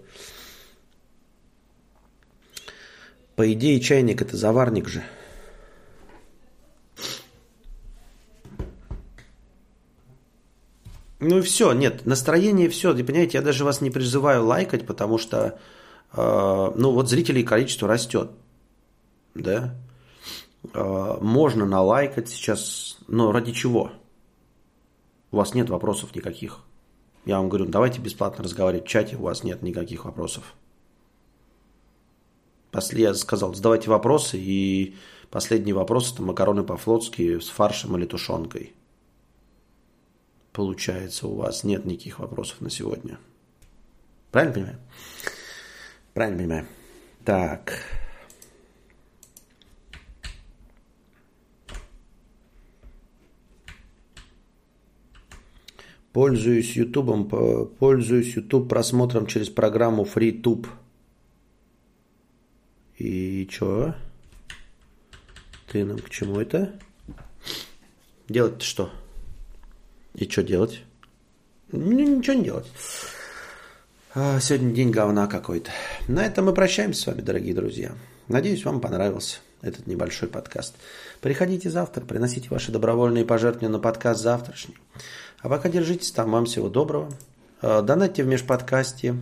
По идее, чайник это заварник же. Ну и все, нет, настроение все, вы понимаете, я даже вас не призываю лайкать, потому что, э, ну вот зрителей количество растет, да, можно налайкать сейчас, но ради чего? У вас нет вопросов никаких. Я вам говорю, давайте бесплатно разговаривать в чате, у вас нет никаких вопросов. После я сказал, задавайте вопросы, и последний вопрос это макароны по-флотски с фаршем или тушенкой. Получается, у вас нет никаких вопросов на сегодня. Правильно понимаю? Правильно понимаю. Так. Пользуюсь Ютубом, пользуюсь YouTube просмотром через программу FreeTube. И чё? Ты нам к чему это? Делать-то что? И что делать? Ничего не делать. А, сегодня день говна какой-то. На этом мы прощаемся с вами, дорогие друзья. Надеюсь, вам понравился этот небольшой подкаст. Приходите завтра, приносите ваши добровольные пожертвования на подкаст завтрашний. А пока держитесь там. Вам всего доброго. А, донатьте в межподкасте,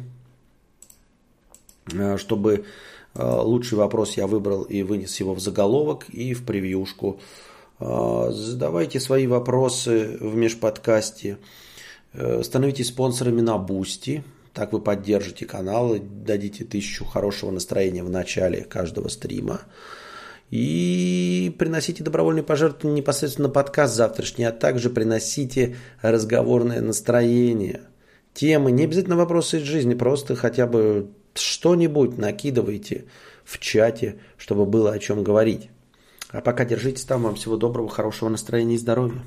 а, чтобы лучший вопрос я выбрал и вынес его в заголовок и в превьюшку. Задавайте свои вопросы в межподкасте. Э, становитесь спонсорами на Boosty. Так вы поддержите канал и дадите тысячу хорошего настроения в начале каждого стрима. И приносите добровольные пожертвования непосредственно на подкаст завтрашний, а также приносите разговорное настроение. Темы, не обязательно вопросы из жизни, просто хотя бы что-нибудь накидывайте в чате, чтобы было о чем говорить. А пока держитесь там. Вам всего доброго, хорошего настроения и здоровья.